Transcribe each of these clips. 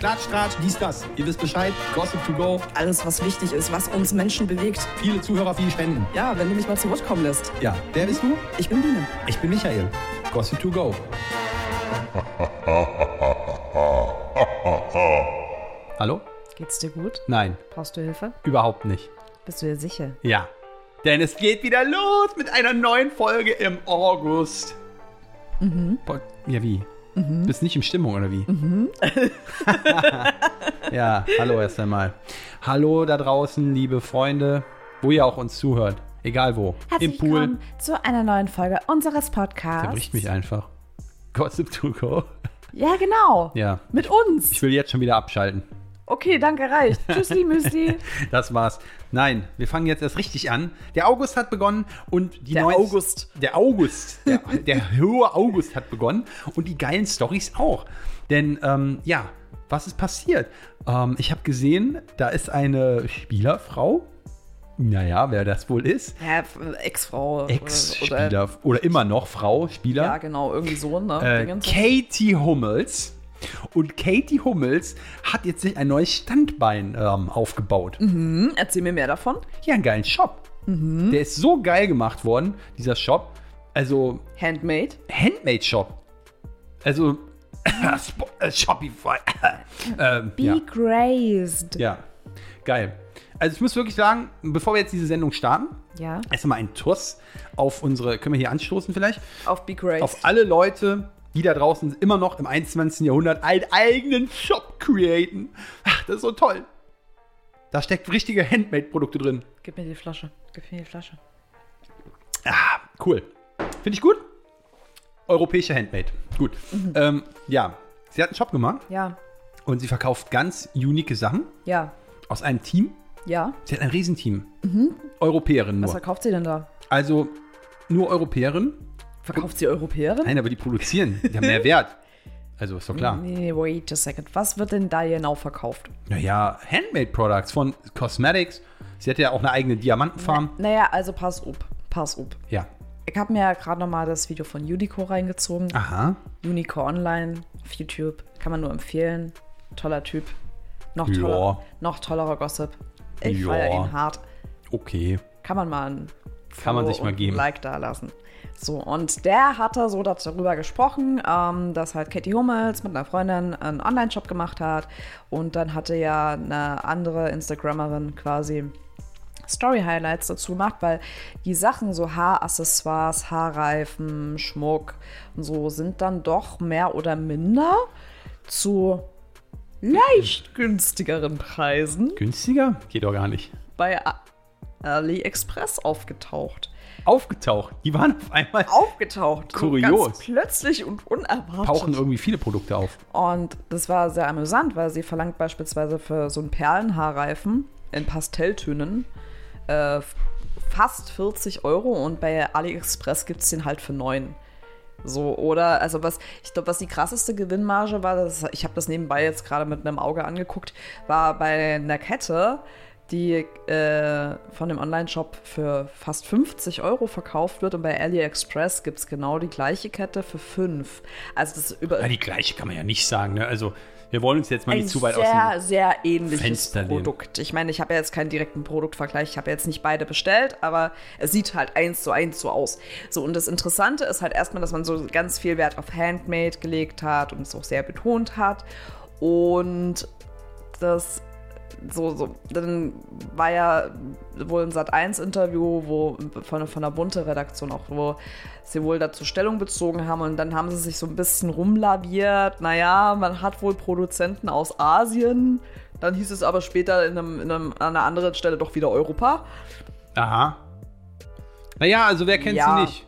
Klatsch, Tratsch, dies, das. Ihr wisst Bescheid. Gossip to go. Alles, was wichtig ist, was uns Menschen bewegt. Viele Zuhörer, viele Spenden. Ja, wenn du mich mal zu Wort kommen lässt. Ja, wer bist du? Ich bin Biene. Ich bin Michael. Gossip to go. Hallo? Geht's dir gut? Nein, Brauchst du Hilfe? überhaupt nicht. Bist du dir sicher? Ja. Denn es geht wieder los mit einer neuen Folge im August. Mhm. Ja, wie? Mhm. Bist nicht in Stimmung, oder wie? Mhm. ja, hallo erst einmal. Hallo da draußen, liebe Freunde, wo ihr auch uns zuhört. Egal wo. Herzlich Im Pool. willkommen zu einer neuen Folge unseres Podcasts. Der bricht mich einfach. Gossip to go. Ja, genau. Ja. Mit uns. Ich will jetzt schon wieder abschalten. Okay, danke, reicht. Tschüssi, Müsli. Das war's. Nein, wir fangen jetzt erst richtig an. Der August hat begonnen und die Der neuen- August. Der August. Der, der hohe August hat begonnen und die geilen Stories auch. Denn, ähm, ja, was ist passiert? Ähm, ich habe gesehen, da ist eine Spielerfrau. Naja, wer das wohl ist. Ja, Ex-Frau. oder- Ex-Spieler oder immer noch Frau, Spieler. Ja, genau, irgendwie so, ne? äh. Katie Hummels. Und Katie Hummels hat jetzt sich ein neues Standbein ähm, aufgebaut. Hm, erzähl mir mehr davon. Ja, einen geilen Shop. Mhm. Der ist so geil gemacht worden, dieser Shop. Also, Handmade. Handmade-Shop. Also, Sp- äh, Shopify. ähm, Be ja. graced. ja, geil. Also, ich muss wirklich sagen, bevor wir jetzt diese Sendung starten, Ja. erstmal ein Toss auf unsere, können wir hier anstoßen vielleicht? Auf Be graced. Auf alle Leute, die da draußen immer noch im 21. Jahrhundert einen eigenen Shop createn. Ach, das ist so toll. Da steckt richtige Handmade-Produkte drin. Gib mir die Flasche. Gib mir die Flasche. Ah, cool. Finde ich gut. Europäische Handmade. Gut. Ähm, ja, sie hat einen Shop gemacht Ja. und sie verkauft ganz unique Sachen Ja. aus einem Team. Ja. Sie hat ein Riesenteam. Europäerin Was nur. verkauft sie denn da? Also nur Europäerin. Verkauft sie Europäerin? Nein, aber die produzieren. Die haben mehr Wert. Also ist doch klar. Nee, wait a second. Was wird denn da genau verkauft? Naja, Handmade Products von Cosmetics. Sie hat ja auch eine eigene Diamantenfarm. Naja, also pass up. Pass up. Ja. Ich habe mir ja gerade nochmal das Video von Unico reingezogen. Aha. Unico Online auf YouTube. Kann man nur empfehlen. Toller Typ. Noch, Ja. toller, noch tollerer Gossip. Ich Ja. feiere ihn hart. Okay. Kann man mal ein Kann man sich mal geben. ein Like da lassen. So, und der hatte so darüber gesprochen, ähm, dass halt Katie Hummels mit einer Freundin einen Online-Shop gemacht hat. Und dann hatte ja eine andere Instagrammerin quasi Story-Highlights dazu gemacht, weil die Sachen, so Haaraccessoires, Haarreifen, Schmuck und so, sind dann doch mehr oder minder zu leicht günstigeren Preisen Günstiger? Geht doch gar nicht. bei AliExpress aufgetaucht. Aufgetaucht. Die waren auf einmal. Aufgetaucht. Kurios. Plötzlich und unerwartet. Tauchen irgendwie viele Produkte auf. Und das war sehr amüsant, weil sie verlangt beispielsweise für so einen Perlenhaarreifen in Pastelltönen äh, fast 40 Euro und bei AliExpress gibt es den halt für 9. So, oder, also was, ich glaube, was die krasseste Gewinnmarge war, das, ich habe das nebenbei jetzt gerade mit einem Auge angeguckt, war bei einer Kette, die äh, von dem Online-Shop für fast 50 Euro verkauft wird und bei AliExpress gibt es genau die gleiche Kette für 5. Also das ist über Ja, die gleiche kann man ja nicht sagen. Ne? Also, wir wollen uns jetzt mal nicht zu weit aus sehr, dem. sehr ähnliches Fenster. Produkt. Ich meine, ich habe ja jetzt keinen direkten Produktvergleich, ich habe jetzt nicht beide bestellt, aber es sieht halt eins zu eins so aus. So, und das Interessante ist halt erstmal, dass man so ganz viel Wert auf Handmade gelegt hat und es auch sehr betont hat. Und das so, so, dann war ja wohl ein Sat1-Interview, wo von, von der Bunte-Redaktion auch, wo sie wohl dazu Stellung bezogen haben und dann haben sie sich so ein bisschen rumlaviert. Naja, man hat wohl Produzenten aus Asien. Dann hieß es aber später in einem, in einem, an einer anderen Stelle doch wieder Europa. Aha. Naja, also wer kennt Ja. sie nicht?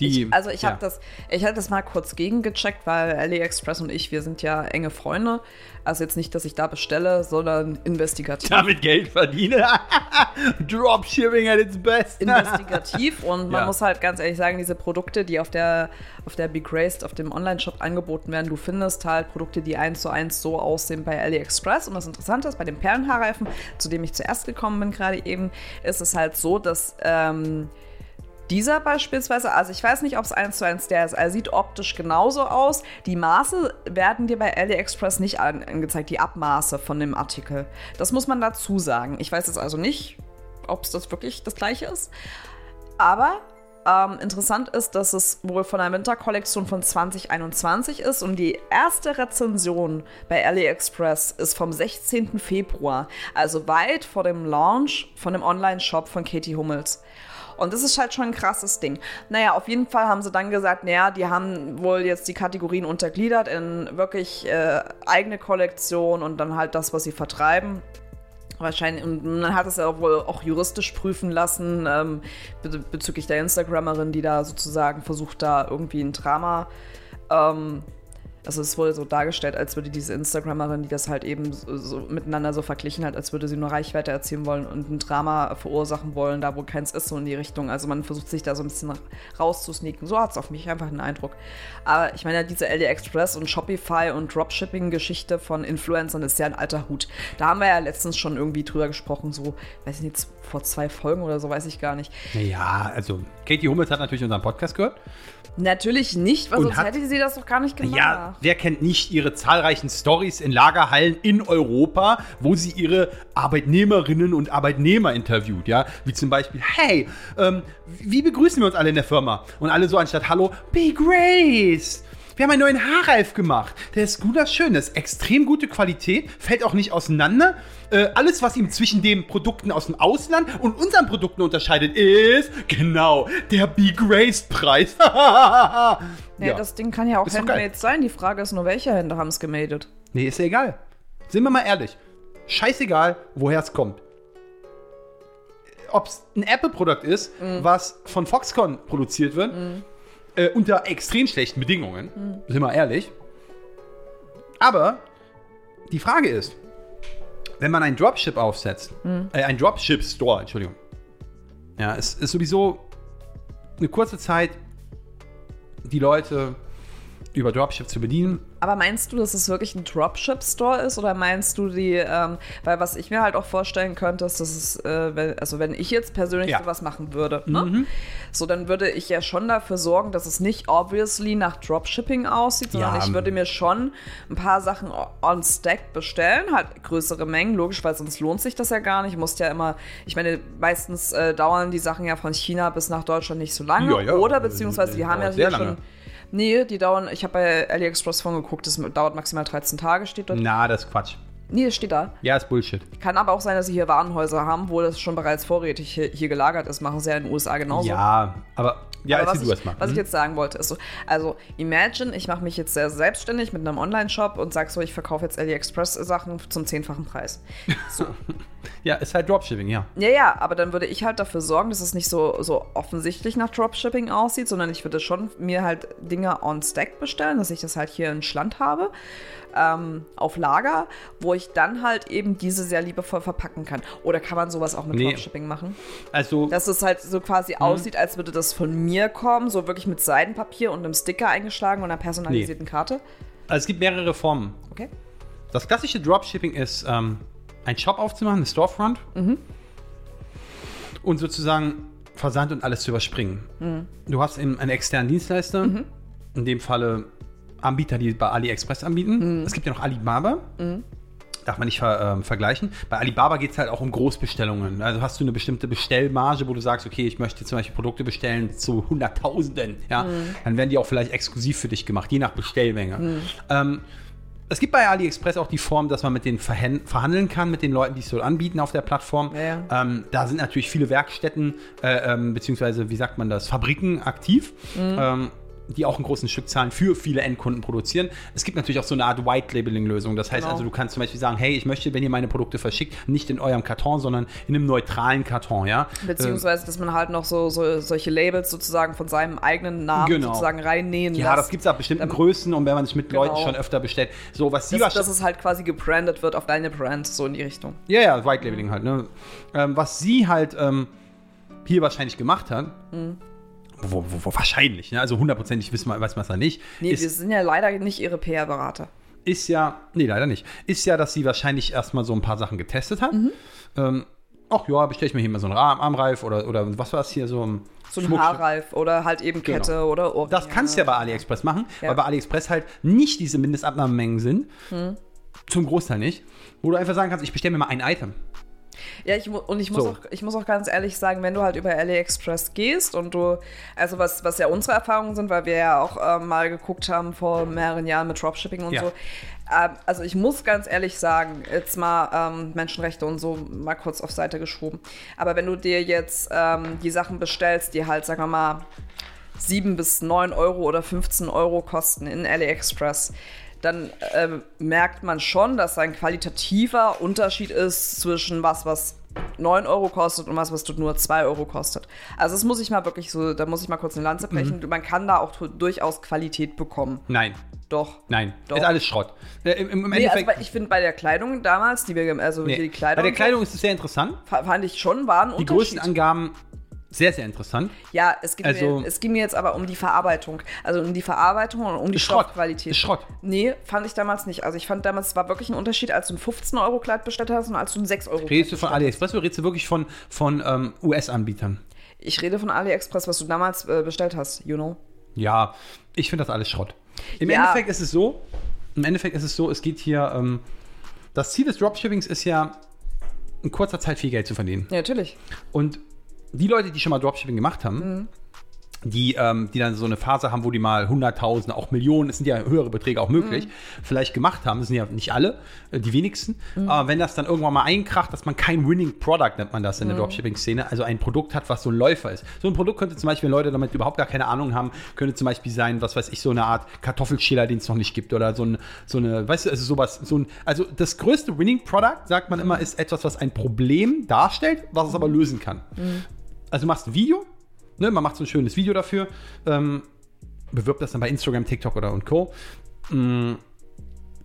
Die, Ich, also ich ja. habe das, ich habe das mal kurz gegengecheckt, weil AliExpress und ich, wir sind ja enge Freunde. Also jetzt nicht, dass ich da bestelle, sondern investigativ. damit Geld verdiene. Dropshipping at its best. investigativ und man Ja. muss halt ganz ehrlich sagen, diese Produkte, die auf der auf der Big Raced, auf dem Online-Shop angeboten werden, du findest halt Produkte, die eins zu eins so aussehen bei AliExpress. Und das Interessante ist, bei dem Perlenhaarreifen, zu dem ich zuerst gekommen bin gerade eben, ist es halt so, dass ähm, dieser beispielsweise, also ich weiß nicht, ob es eins zu eins der ist. Er sieht optisch genauso aus. Die Maße werden dir bei AliExpress nicht angezeigt, die Abmaße von dem Artikel. Das muss man dazu sagen. Ich weiß jetzt also nicht, ob es das wirklich das gleiche ist. Aber ähm, interessant ist, dass es wohl von einer Winterkollektion von 2021 ist und die erste Rezension bei AliExpress ist vom 16. Februar, also weit vor dem Launch von dem Online-Shop von Katie Hummels. Und das ist halt schon ein krasses Ding. Naja, auf jeden Fall haben sie dann gesagt, naja, die haben wohl jetzt die Kategorien untergliedert in wirklich äh, eigene Kollektion und dann halt das, was sie vertreiben. Wahrscheinlich, und man hat es ja wohl auch juristisch prüfen lassen, ähm, bezüglich der Instagrammerin, die da sozusagen versucht, da irgendwie ein Drama ähm, also es wurde so dargestellt, als würde diese Instagrammerin, die das halt eben so, so, miteinander so verglichen hat, als würde sie nur Reichweite erzielen wollen und ein Drama verursachen wollen, da wo keins ist, so in die Richtung. Also man versucht sich da so ein bisschen rauszusneaken. So hat es auf mich einfach einen Eindruck. Aber ich meine, diese LD Express und Shopify und Dropshipping-Geschichte von Influencern ist ja ein alter Hut. Da haben wir ja letztens schon irgendwie drüber gesprochen, so, weiß ich nicht, vor zwei Folgen oder so, weiß ich gar nicht. Ja, also Katie Hummels hat natürlich unseren Podcast gehört. Natürlich nicht, weil sonst hat, hätte sie das doch gar nicht gemacht. Ja, wer kennt nicht ihre zahlreichen Stories in Lagerhallen in Europa, wo sie ihre Arbeitnehmerinnen und Arbeitnehmer interviewt, ja? Wie zum Beispiel, hey, ähm, wie begrüßen wir uns alle in der Firma? Und alle so anstatt Hallo, be Grace. Wir haben einen neuen Haarreif gemacht. Der ist gut, das ist schön. Das ist extrem gute Qualität, fällt auch nicht auseinander. Äh, alles, was ihm zwischen den Produkten aus dem Ausland und unseren Produkten unterscheidet, ist genau der Be Grace Preis. ja, ja, das Ding kann ja auch handmade sein. Die Frage ist nur, welche Hände haben es gemeldet? Nee, ist ja egal. Sind wir mal ehrlich. Scheißegal, woher es kommt. Ob es ein Apple-Produkt ist, mm. was von Foxconn produziert wird, mm äh, unter extrem schlechten Bedingungen, mhm. sind wir ehrlich. Aber die Frage ist, wenn man einen Dropship aufsetzt, mhm. äh, ein Dropship-Store, Entschuldigung, ja, es ist sowieso eine kurze Zeit, die Leute über Dropship zu bedienen. Aber meinst du, dass es wirklich ein Dropship-Store ist oder meinst du die, ähm, weil was ich mir halt auch vorstellen könnte, ist, dass es, äh, wenn, also wenn ich jetzt persönlich ja. sowas machen würde, ne? mhm. so dann würde ich ja schon dafür sorgen, dass es nicht obviously nach Dropshipping aussieht, sondern ja. ich würde mir schon ein paar Sachen on Stack bestellen, halt größere Mengen, logisch, weil sonst lohnt sich das ja gar nicht. Ich muss ja immer, ich meine, meistens äh, dauern die Sachen ja von China bis nach Deutschland nicht so lange ja, oder beziehungsweise die haben ja hier schon Nee, die dauern, ich habe bei AliExpress von geguckt, das dauert maximal 13 Tage, steht dort. Na, das ist Quatsch. Nee, das steht da. Ja, ist Bullshit. Kann aber auch sein, dass sie hier Warenhäuser haben, wo das schon bereits vorrätig hier, hier gelagert ist. Machen sie ja in den USA genauso. Ja, aber ja, aber was, ich, was ich mhm. jetzt sagen wollte, ist so, also imagine, ich mache mich jetzt sehr selbstständig mit einem Online-Shop und sag so, ich verkaufe jetzt AliExpress-Sachen zum zehnfachen Preis. So. ja, ist halt Dropshipping, ja. Ja, ja, aber dann würde ich halt dafür sorgen, dass es nicht so, so offensichtlich nach Dropshipping aussieht, sondern ich würde schon mir halt Dinge on Stack bestellen, dass ich das halt hier in Schland habe ähm, auf Lager, wo ich dann halt eben diese sehr liebevoll verpacken kann. Oder kann man sowas auch mit nee. Dropshipping machen? Also. Dass es halt so quasi mh. aussieht, als würde das von mir kommen, so wirklich mit Seidenpapier und einem Sticker eingeschlagen und einer personalisierten nee. Karte. Also es gibt mehrere Formen. Okay. Das klassische Dropshipping ist, ähm, einen Shop aufzumachen, eine Storefront. Mhm. Und sozusagen Versand und alles zu überspringen. Mhm. Du hast eben einen externen Dienstleister, mhm. in dem Falle Anbieter, die bei AliExpress anbieten. Mhm. Es gibt ja noch Alibaba. Mhm. Darf man nicht ver, äh, vergleichen. Bei Alibaba geht es halt auch um Großbestellungen. Also hast du eine bestimmte Bestellmarge, wo du sagst, okay, ich möchte zum Beispiel Produkte bestellen zu Hunderttausenden. Ja? Mhm. Dann werden die auch vielleicht exklusiv für dich gemacht, je nach Bestellmenge. Ähm, es gibt bei AliExpress auch die Form, dass man mit denen verhandeln kann, mit den Leuten, die es so anbieten auf der Plattform. Ja. Ähm, da sind natürlich viele Werkstätten, äh, ähm, beziehungsweise, wie sagt man das, Fabriken aktiv. Mhm. Ähm, die auch einen großen Stückzahlen für viele Endkunden produzieren. Es gibt natürlich auch so eine Art White-Labeling-Lösung. Das heißt genau. also, du kannst zum Beispiel sagen, hey, ich möchte, wenn ihr meine Produkte verschickt, nicht in eurem Karton, sondern in einem neutralen Karton, ja. Beziehungsweise, dass man halt noch so, so solche Labels sozusagen von seinem eigenen Namen genau. sozusagen reinnähen Ja, lässt. das gibt es ab bestimmten ähm, Größen und wenn man sich mit genau. Leuten schon öfter bestellt. So, was sie das, dass es halt quasi gebrandet wird auf deine Brand, so in die Richtung. Ja, ja, White-Labeling halt, ne. Ähm, was sie halt ähm, hier wahrscheinlich gemacht hat, mhm wo, wo, wo wahrscheinlich, ne? also hundertprozentig wissen wir, weiß man es da nicht. Nee, ist, wir sind ja leider nicht ihre PR-Berater. Ist ja, nee, leider nicht. Ist ja, dass sie wahrscheinlich erstmal so ein paar Sachen getestet hat. Mhm. Ähm, ach ja, bestelle ich mir hier mal so einen Arm Armreif oder, oder was war es hier, so ein So ein. Haarreif oder halt eben Genau. Kette oder Ohrringe. Das kannst du ja bei AliExpress machen, Ja. weil bei AliExpress halt nicht diese Mindestabnahmemengen sind. Hm. Zum Großteil nicht. Wo du einfach sagen kannst, ich bestelle mir mal ein Item. Ja, ich, und ich muss, So. auch, ich muss auch ganz ehrlich sagen, wenn du halt über AliExpress gehst und du, also was, was ja unsere Erfahrungen sind, weil wir ja auch ähm, mal geguckt haben vor mehreren Jahren mit Dropshipping und Ja. so. Ähm, also ich muss ganz ehrlich sagen, jetzt mal ähm, Menschenrechte und so mal kurz auf Seite geschoben. Aber wenn du dir jetzt ähm, die Sachen bestellst, die halt, sagen wir mal, 7 bis 9 Euro oder 15 Euro kosten in AliExpress, dann ähm, merkt man schon, dass ein qualitativer Unterschied ist zwischen was, was 9 Euro kostet und was, was nur 2 Euro kostet. Also das muss ich mal wirklich so, da muss ich mal kurz eine Lanze brechen. Man kann da auch durchaus Qualität bekommen. Nein, Doch. nein, Doch. ist alles Schrott. Äh, Im, im Nee, also Endeffekt, bei, ich finde bei der Kleidung damals, die wir, also nee. die Kleidung, bei der Kleidung ist es sehr interessant. fa- fand ich schon, war ein Die Unterschied. Größenangaben sehr, sehr interessant. Ja, es ging, Also- mir, es ging mir jetzt aber um die Verarbeitung. Also um die Verarbeitung und um die Schrott. Stoffqualität. Ist Schrott. Nee, fand ich damals nicht. Also ich fand damals, es war wirklich ein Unterschied, als du ein 15-Euro-Kleid bestellt hast und als du ein 6-Euro-Kleid Redest du von AliExpress oder redest du wirklich von, von ähm, US-Anbietern? Ich rede von AliExpress, was du damals äh, bestellt hast, you know. Ja, ich finde das alles Schrott. Im Ja. Endeffekt ist es so, im Endeffekt ist es so, es geht hier, ähm, das Ziel des Dropshippings ist ja, in kurzer Zeit viel Geld zu verdienen. Ja, natürlich. Und die Leute, die schon mal Dropshipping gemacht haben, die, ähm, die dann so eine Phase haben, wo die mal Hunderttausende, auch Millionen, es sind ja höhere Beträge auch möglich, vielleicht gemacht haben, das sind ja nicht alle, äh, die wenigsten, aber wenn das dann irgendwann mal einkracht, dass man kein Winning Product, nennt man das in der Dropshipping-Szene, also ein Produkt hat, was so ein Läufer ist. So ein Produkt könnte zum Beispiel, wenn Leute damit überhaupt gar keine Ahnung haben, könnte zum Beispiel sein, was weiß ich, so eine Art Kartoffelschäler, den es noch nicht gibt oder so, ein, so eine, weißt du, also sowas, so ein, also das größte Winning Product, sagt man immer, ist etwas, was ein Problem darstellt, was es aber lösen kann. Also du machst ein Video, ne, man macht so ein schönes Video dafür, ähm, bewirbt das dann bei Instagram, TikTok oder und Co. Mm,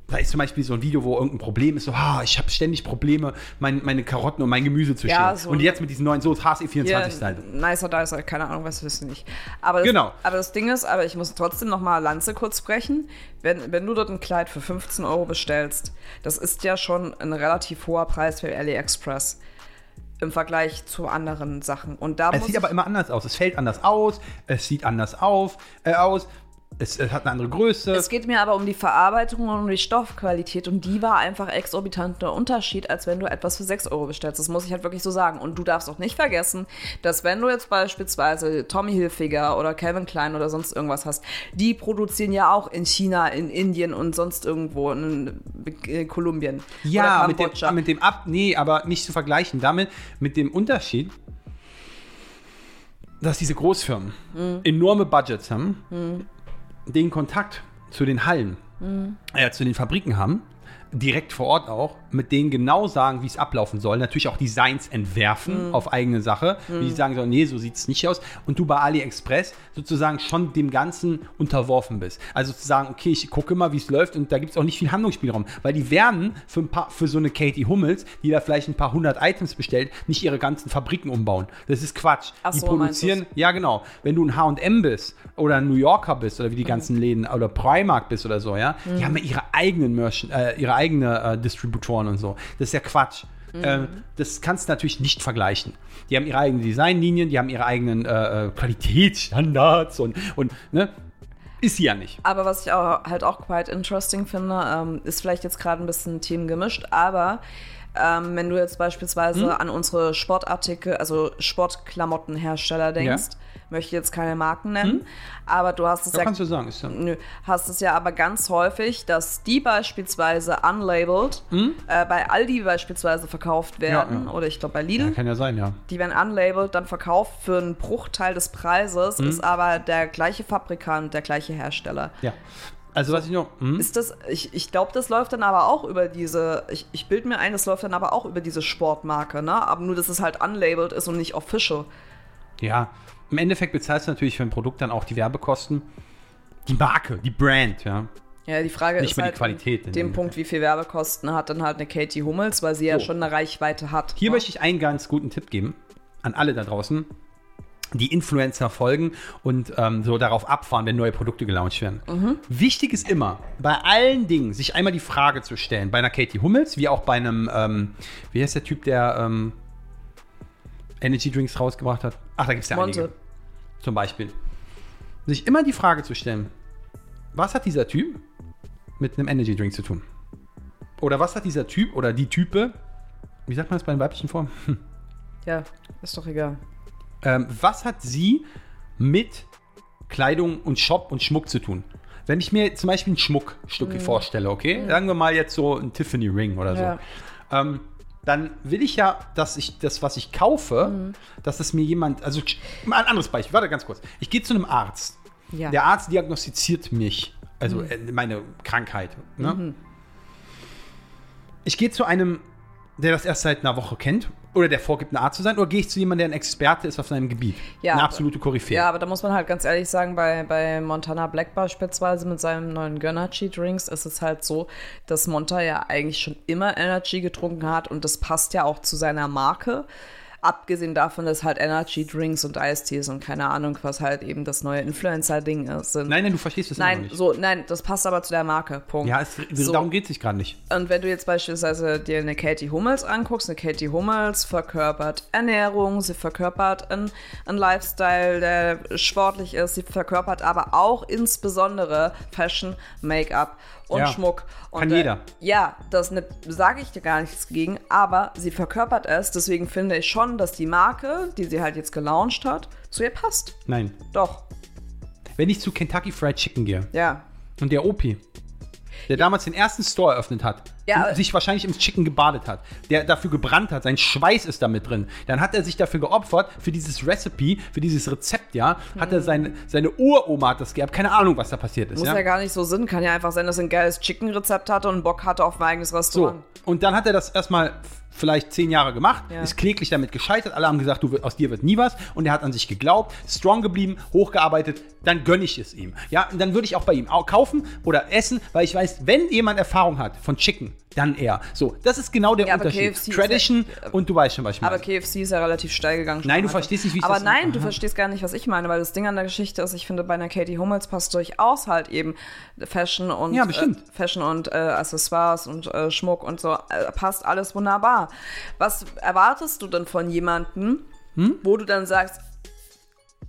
da ist zum Beispiel so ein Video, wo irgendein Problem ist, so, ah, ich habe ständig Probleme, mein, meine Karotten und mein Gemüse zu Ja, schälen. so- und jetzt mit diesen neuen Soße HSE24-Style. nicer, dicer, keine Ahnung, was wissen nicht. Aber das, Genau. Aber das Ding ist, aber ich muss trotzdem noch mal Lanze kurz brechen. Wenn, wenn du dort ein Kleid für 15 Euro bestellst, das ist ja schon ein relativ hoher Preis für AliExpress im Vergleich zu anderen Sachen. Und da Es sieht aber immer anders aus. Es fällt anders aus, es sieht anders auf, äh, aus, es, es hat eine andere Größe. Es geht mir aber um die Verarbeitung und um die Stoffqualität und die war einfach exorbitanter Unterschied, als wenn du etwas für 6 Euro bestellst. Das muss ich halt wirklich so sagen. Und du darfst auch nicht vergessen, dass wenn du jetzt beispielsweise Tommy Hilfiger oder Calvin Klein oder sonst irgendwas hast, die produzieren ja auch in China, in Indien und sonst irgendwo in äh, Kolumbien. Ja, mit dem, mit dem Ab, nee, aber nicht zu vergleichen damit, mit dem Unterschied, dass diese Großfirmen Mhm. enorme Budgets haben, den Kontakt zu den Hallen, Mhm. äh, zu den Fabriken haben, direkt vor Ort auch, mit denen genau sagen, wie es ablaufen soll. Natürlich auch Designs entwerfen Mhm. auf eigene Sache, wie sie sagen sollen, nee, so sieht es nicht aus. Und du bei AliExpress sozusagen schon dem Ganzen unterworfen bist. Also zu sagen, okay, ich gucke mal, wie es läuft und da gibt es auch nicht viel Handlungsspielraum. Weil die werden für, ein paar, für so eine Katie Hummels, die da vielleicht ein paar hundert Items bestellt, nicht ihre ganzen Fabriken umbauen. Das ist Quatsch. Ach die so, produzieren, ja genau. Wenn du ein H&M bist oder ein New Yorker bist oder wie die Mhm. ganzen Läden oder Primark bist oder so, ja, die haben ja ihre eigenen Merchant, äh, ihre eigene äh, Distributoren und so. Das ist ja Quatsch. Mhm. Ähm, das kannst du natürlich nicht vergleichen. Die haben ihre eigenen Designlinien, die haben ihre eigenen äh, äh, Qualitätsstandards und, und ne? Ist sie ja nicht. Aber was ich auch, halt auch quite interesting finde, ähm, ist vielleicht jetzt gerade ein bisschen Themen gemischt, aber ähm, wenn du jetzt beispielsweise Hm? an unsere Sportartikel, also Sportklamottenhersteller denkst, möchte jetzt keine Marken nennen, aber du hast es Ja, ja, kannst du sagen. Ist ja, Nö, hast es ja aber ganz häufig, dass die beispielsweise unlabeled äh, bei Aldi beispielsweise verkauft werden Hm? ja. oder ich glaube bei Lidl. kann ja sein, ja. Die werden unlabeled dann verkauft für einen Bruchteil des Preises, Hm? ist aber der gleiche Fabrikant, der gleiche Hersteller. Ja. Also was ich noch. Hm? Ist das, ich, ich glaube, das läuft dann aber auch über diese, ich, ich bilde mir ein, das läuft dann aber auch über diese Sportmarke, ne? Aber nur, dass es halt unlabeled ist und nicht official. Ja, im Endeffekt bezahlst du natürlich für ein Produkt dann auch die Werbekosten. Die Marke, die Brand, ja. Ja, die Frage Nicht ist mehr die halt Qualität in dem Punkt, wie viel Werbekosten hat dann halt eine Katie Hummels, weil sie ja So. schon eine Reichweite hat. Hier ne? möchte ich einen ganz guten Tipp geben an alle da draußen, die Influencer folgen und ähm, so darauf abfahren, wenn neue Produkte gelauncht werden. Wichtig ist immer, bei allen Dingen, sich einmal die Frage zu stellen, bei einer Katie Hummels, wie auch bei einem, ähm, wie heißt der Typ, der, ähm, Energy Drinks rausgebracht hat. Ach, da gibt es ja Monte. einige. Zum Beispiel. Sich immer die Frage zu stellen, was hat dieser Typ mit einem Energy Drink zu tun? Oder was hat dieser Typ oder die Type, wie sagt man das bei den weiblichen Formen? Hm. Ja, ist doch egal. Ähm, was hat sie mit Kleidung und Shop und Schmuck zu tun? Wenn ich mir zum Beispiel ein Schmuckstück vorstelle, okay? Sagen wir mal jetzt so ein Tiffany Ring oder so. Ja. Ähm, dann will ich ja, dass ich das, was ich kaufe, dass es mir jemand, also mal ein anderes Beispiel, warte ganz kurz. Ich gehe zu einem Arzt. Ja. Der Arzt diagnostiziert mich, also äh, meine Krankheit. Ne? Ich gehe zu einem, der das erst seit einer Woche kennt, oder der vorgibt, ein Arzt zu sein, oder gehe ich zu jemandem, der ein Experte ist auf seinem Gebiet? Ja, eine absolute Koryphäe. Ja, aber da muss man halt ganz ehrlich sagen, bei, bei Montana Black beispielsweise mit seinem neuen Gönnergy Drinks ist es halt so, dass Monta ja eigentlich schon immer Energy getrunken hat und das passt ja auch zu seiner Marke. Abgesehen davon, dass halt Energy Drinks und Eistees und keine Ahnung, was halt eben das neue Influencer-Ding ist. Sind. Nein, nein, du verstehst es Nein, nicht. so, nein, das passt aber zu der Marke. Punkt. Ja, es, So. darum geht es sich gerade nicht. Und wenn du jetzt beispielsweise dir eine Katie Hummels anguckst, eine Katie Hummels verkörpert Ernährung, sie verkörpert einen, einen Lifestyle, der sportlich ist, sie verkörpert aber auch insbesondere Fashion, Make-up und Ja, Schmuck. Und, kann äh, jeder. Ja, das ne, sage ich dir gar nichts gegen, aber sie verkörpert es, deswegen finde ich schon, dass die Marke, die sie halt jetzt gelauncht hat, zu ihr passt. Nein. Doch, Wenn ich zu Kentucky Fried Chicken gehe ja. und der Opi, der damals den ersten Store eröffnet hat, Ja, sich wahrscheinlich im Chicken gebadet hat, der dafür gebrannt hat, sein Schweiß ist damit drin, dann hat er sich dafür geopfert, für dieses Recipe, für dieses Rezept, ja, hat er seine, seine Uroma hat das gehabt, keine Ahnung, was da passiert ist, Muss ja. ja. gar nicht so Sinn, kann ja einfach sein, dass er ein geiles Chicken-Rezept hatte und Bock hatte auf ein eigenes So, Restaurant. und dann hat er das erstmal vielleicht zehn Jahre gemacht, Ja. ist kläglich damit gescheitert, alle haben gesagt, du, aus dir wird nie was und er hat an sich geglaubt, strong geblieben, hochgearbeitet, dann gönne ich es ihm. Ja, und dann würde ich auch bei ihm au- kaufen oder essen, weil ich weiß, wenn jemand Erfahrung hat von Chicken, dann er. So, das ist genau der Ja, aber Unterschied. KFC Tradition ja- und du weißt schon, was ich meine. Aber KFC ist ja relativ steil gegangen. Nein, du verstehst nicht, wie ich Aber das- nein, du Aha. verstehst gar nicht, was ich meine, weil das Ding an der Geschichte ist, ich finde, bei einer Katie Hummels passt durchaus halt eben Fashion und Ja. Äh, Fashion und äh, Accessoires und äh, Schmuck und so äh, passt alles wunderbar. Was erwartest du denn von jemandem, Hm? wo du dann sagst,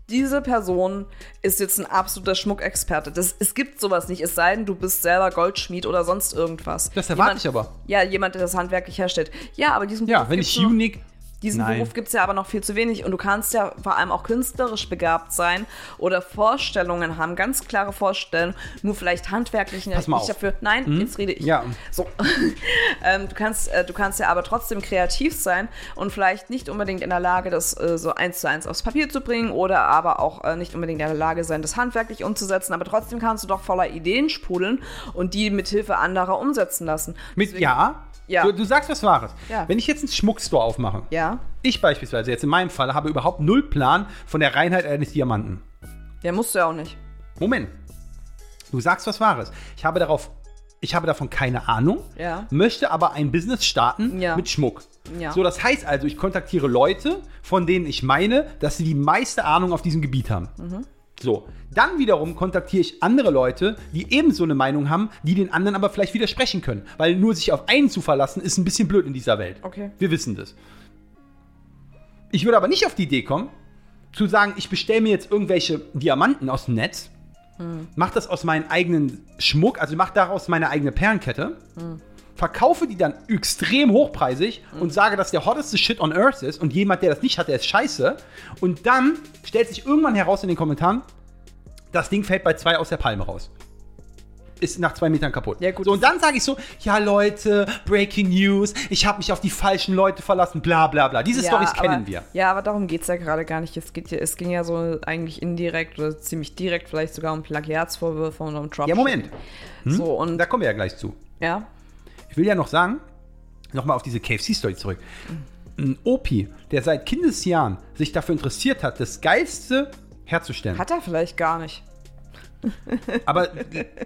diese Person ist jetzt ein absoluter Schmuckexperte. Das, es gibt sowas nicht, es sei denn, du bist selber Goldschmied oder sonst irgendwas. Das erwarte Jemand- ich aber. Ja, jemand, der das handwerklich herstellt. Ja, aber diesen Ja, wenn ich unique. Diesen Nein. Beruf gibt es ja aber noch viel zu wenig und du kannst ja vor allem auch künstlerisch begabt sein oder Vorstellungen haben, ganz klare Vorstellungen, nur vielleicht handwerklich nicht Pass mal auf. Hm? dafür. Nein, jetzt rede ich. Ja. So. ähm, du, kannst, äh, du kannst ja aber trotzdem kreativ sein und vielleicht nicht unbedingt in der Lage, das äh, so eins zu eins aufs Papier zu bringen oder aber auch äh, nicht unbedingt in der Lage sein, das handwerklich umzusetzen, aber trotzdem kannst du doch voller Ideen sprudeln und die mithilfe anderer umsetzen lassen. Mit, Deswegen- ja, Ja. Du, du sagst was Wahres. Ja. Wenn ich jetzt einen Schmuckstore aufmache, Ja, ich beispielsweise jetzt in meinem Fall habe überhaupt null Plan von der Reinheit eines Diamanten. ja, musst du ja auch nicht. Moment. Du sagst was Wahres. Ich habe darauf, ich habe davon keine Ahnung, Ja. möchte aber ein Business starten Ja. mit Schmuck. Ja. So, das heißt also, ich kontaktiere Leute, von denen ich meine, dass sie die meiste Ahnung auf diesem Gebiet haben. So, dann wiederum kontaktiere ich andere Leute, die ebenso eine Meinung haben, die den anderen aber vielleicht widersprechen können. Weil nur sich auf einen zu verlassen, ist ein bisschen blöd in dieser Welt. Okay. Wir wissen das. Ich würde aber nicht auf die Idee kommen, zu sagen, ich bestelle mir jetzt irgendwelche Diamanten aus dem Netz, mache das aus meinem eigenen Schmuck, also mache daraus meine eigene Perlenkette, verkaufe die dann extrem hochpreisig und sage, dass der hotteste Shit on Earth ist und jemand, der das nicht hat, der ist scheiße. Und dann stellt sich irgendwann heraus in den Kommentaren, das Ding fällt bei zwei aus der Palme raus. Ist nach zwei Metern kaputt. Ja, gut. So, und dann sage ich so, ja Leute, Breaking News, ich habe mich auf die falschen Leute verlassen, bla bla bla. Diese Storys aber, kennen wir. Ja, aber darum geht es ja gerade gar nicht. Es, geht, ja- es ging ja so eigentlich indirekt oder ziemlich direkt vielleicht sogar um Plagiatsvorwürfe und um Dropshipping. Ja, Moment. So, und Da kommen wir ja gleich zu. ja, Ich will ja noch sagen, nochmal auf diese KFC-Story zurück. Ein Opi, der seit Kindesjahren sich dafür interessiert hat, das Geilste herzustellen. hat er vielleicht gar nicht. Aber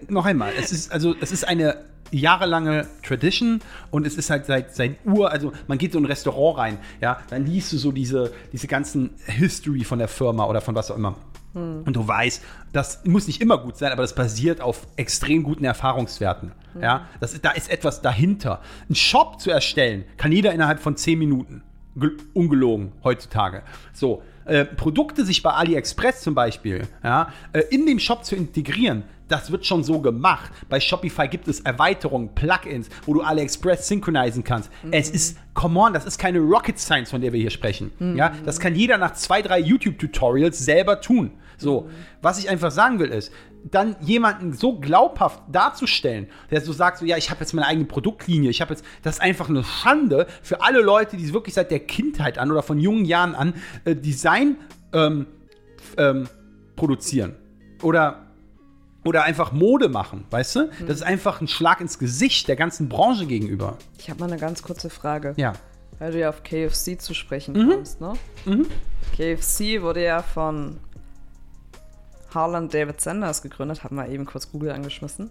noch einmal, es ist also es ist eine jahrelange Tradition und es ist halt seit seit Ur, also man geht so in ein Restaurant rein, ja, dann liest du so diese diese ganzen History von der Firma oder von was auch immer. Und du weißt, das muss nicht immer gut sein, aber das basiert auf extrem guten Erfahrungswerten. Ja, das da ist etwas dahinter. Ein Shop zu erstellen, kann jeder innerhalb von 10 Minuten. Gel- ungelogen heutzutage. So, äh, Produkte sich bei AliExpress zum Beispiel ja, äh, in dem Shop zu integrieren, das wird schon so gemacht. Bei Shopify gibt es Erweiterungen, Plugins, wo du AliExpress synchronisieren kannst. Es ist, come on, das ist keine Rocket Science, von der wir hier sprechen. Ja, das kann jeder nach zwei, drei YouTube-Tutorials selber tun. So, was ich einfach sagen will ist, dann jemanden so glaubhaft darzustellen, der so sagt, so ja, ich habe jetzt meine eigene Produktlinie, ich habe jetzt, das ist einfach eine Schande für alle Leute, die wirklich seit der Kindheit an oder von jungen Jahren an äh, Design ähm, ähm, produzieren oder oder einfach Mode machen, weißt du? Das ist einfach ein Schlag ins Gesicht der ganzen Branche gegenüber. Ich habe mal eine ganz kurze Frage. Ja. Weil du ja auf KFC zu sprechen Mhm. kommst, ne? KFC wurde ja von Harlan David Sanders gegründet, haben wir eben kurz Google angeschmissen.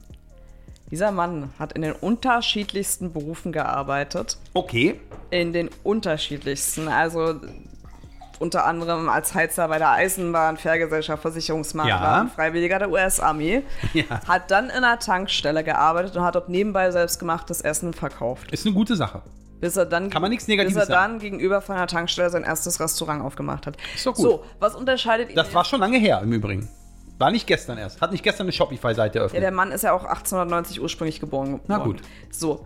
Dieser Mann hat in den unterschiedlichsten Berufen gearbeitet. Okay. In den unterschiedlichsten. Also unter anderem als Heizer bei der Eisenbahn, Fährgesellschaft, Versicherungsmakler, Ja. Freiwilliger der US-Armee. Ja. Hat dann in einer Tankstelle gearbeitet und hat dort nebenbei selbstgemachtes Essen verkauft. Ist eine gute Sache. Bis er dann, Kann man nichts Negatives bis er sagen. dann gegenüber von einer Tankstelle sein erstes Restaurant aufgemacht hat. Ist doch gut. So, was unterscheidet ihn? Das war schon lange her im Übrigen. War nicht gestern erst. Hat nicht gestern eine Shopify-Seite ja, eröffnet. der Mann ist ja auch 1890 ursprünglich geboren. Na gut. So.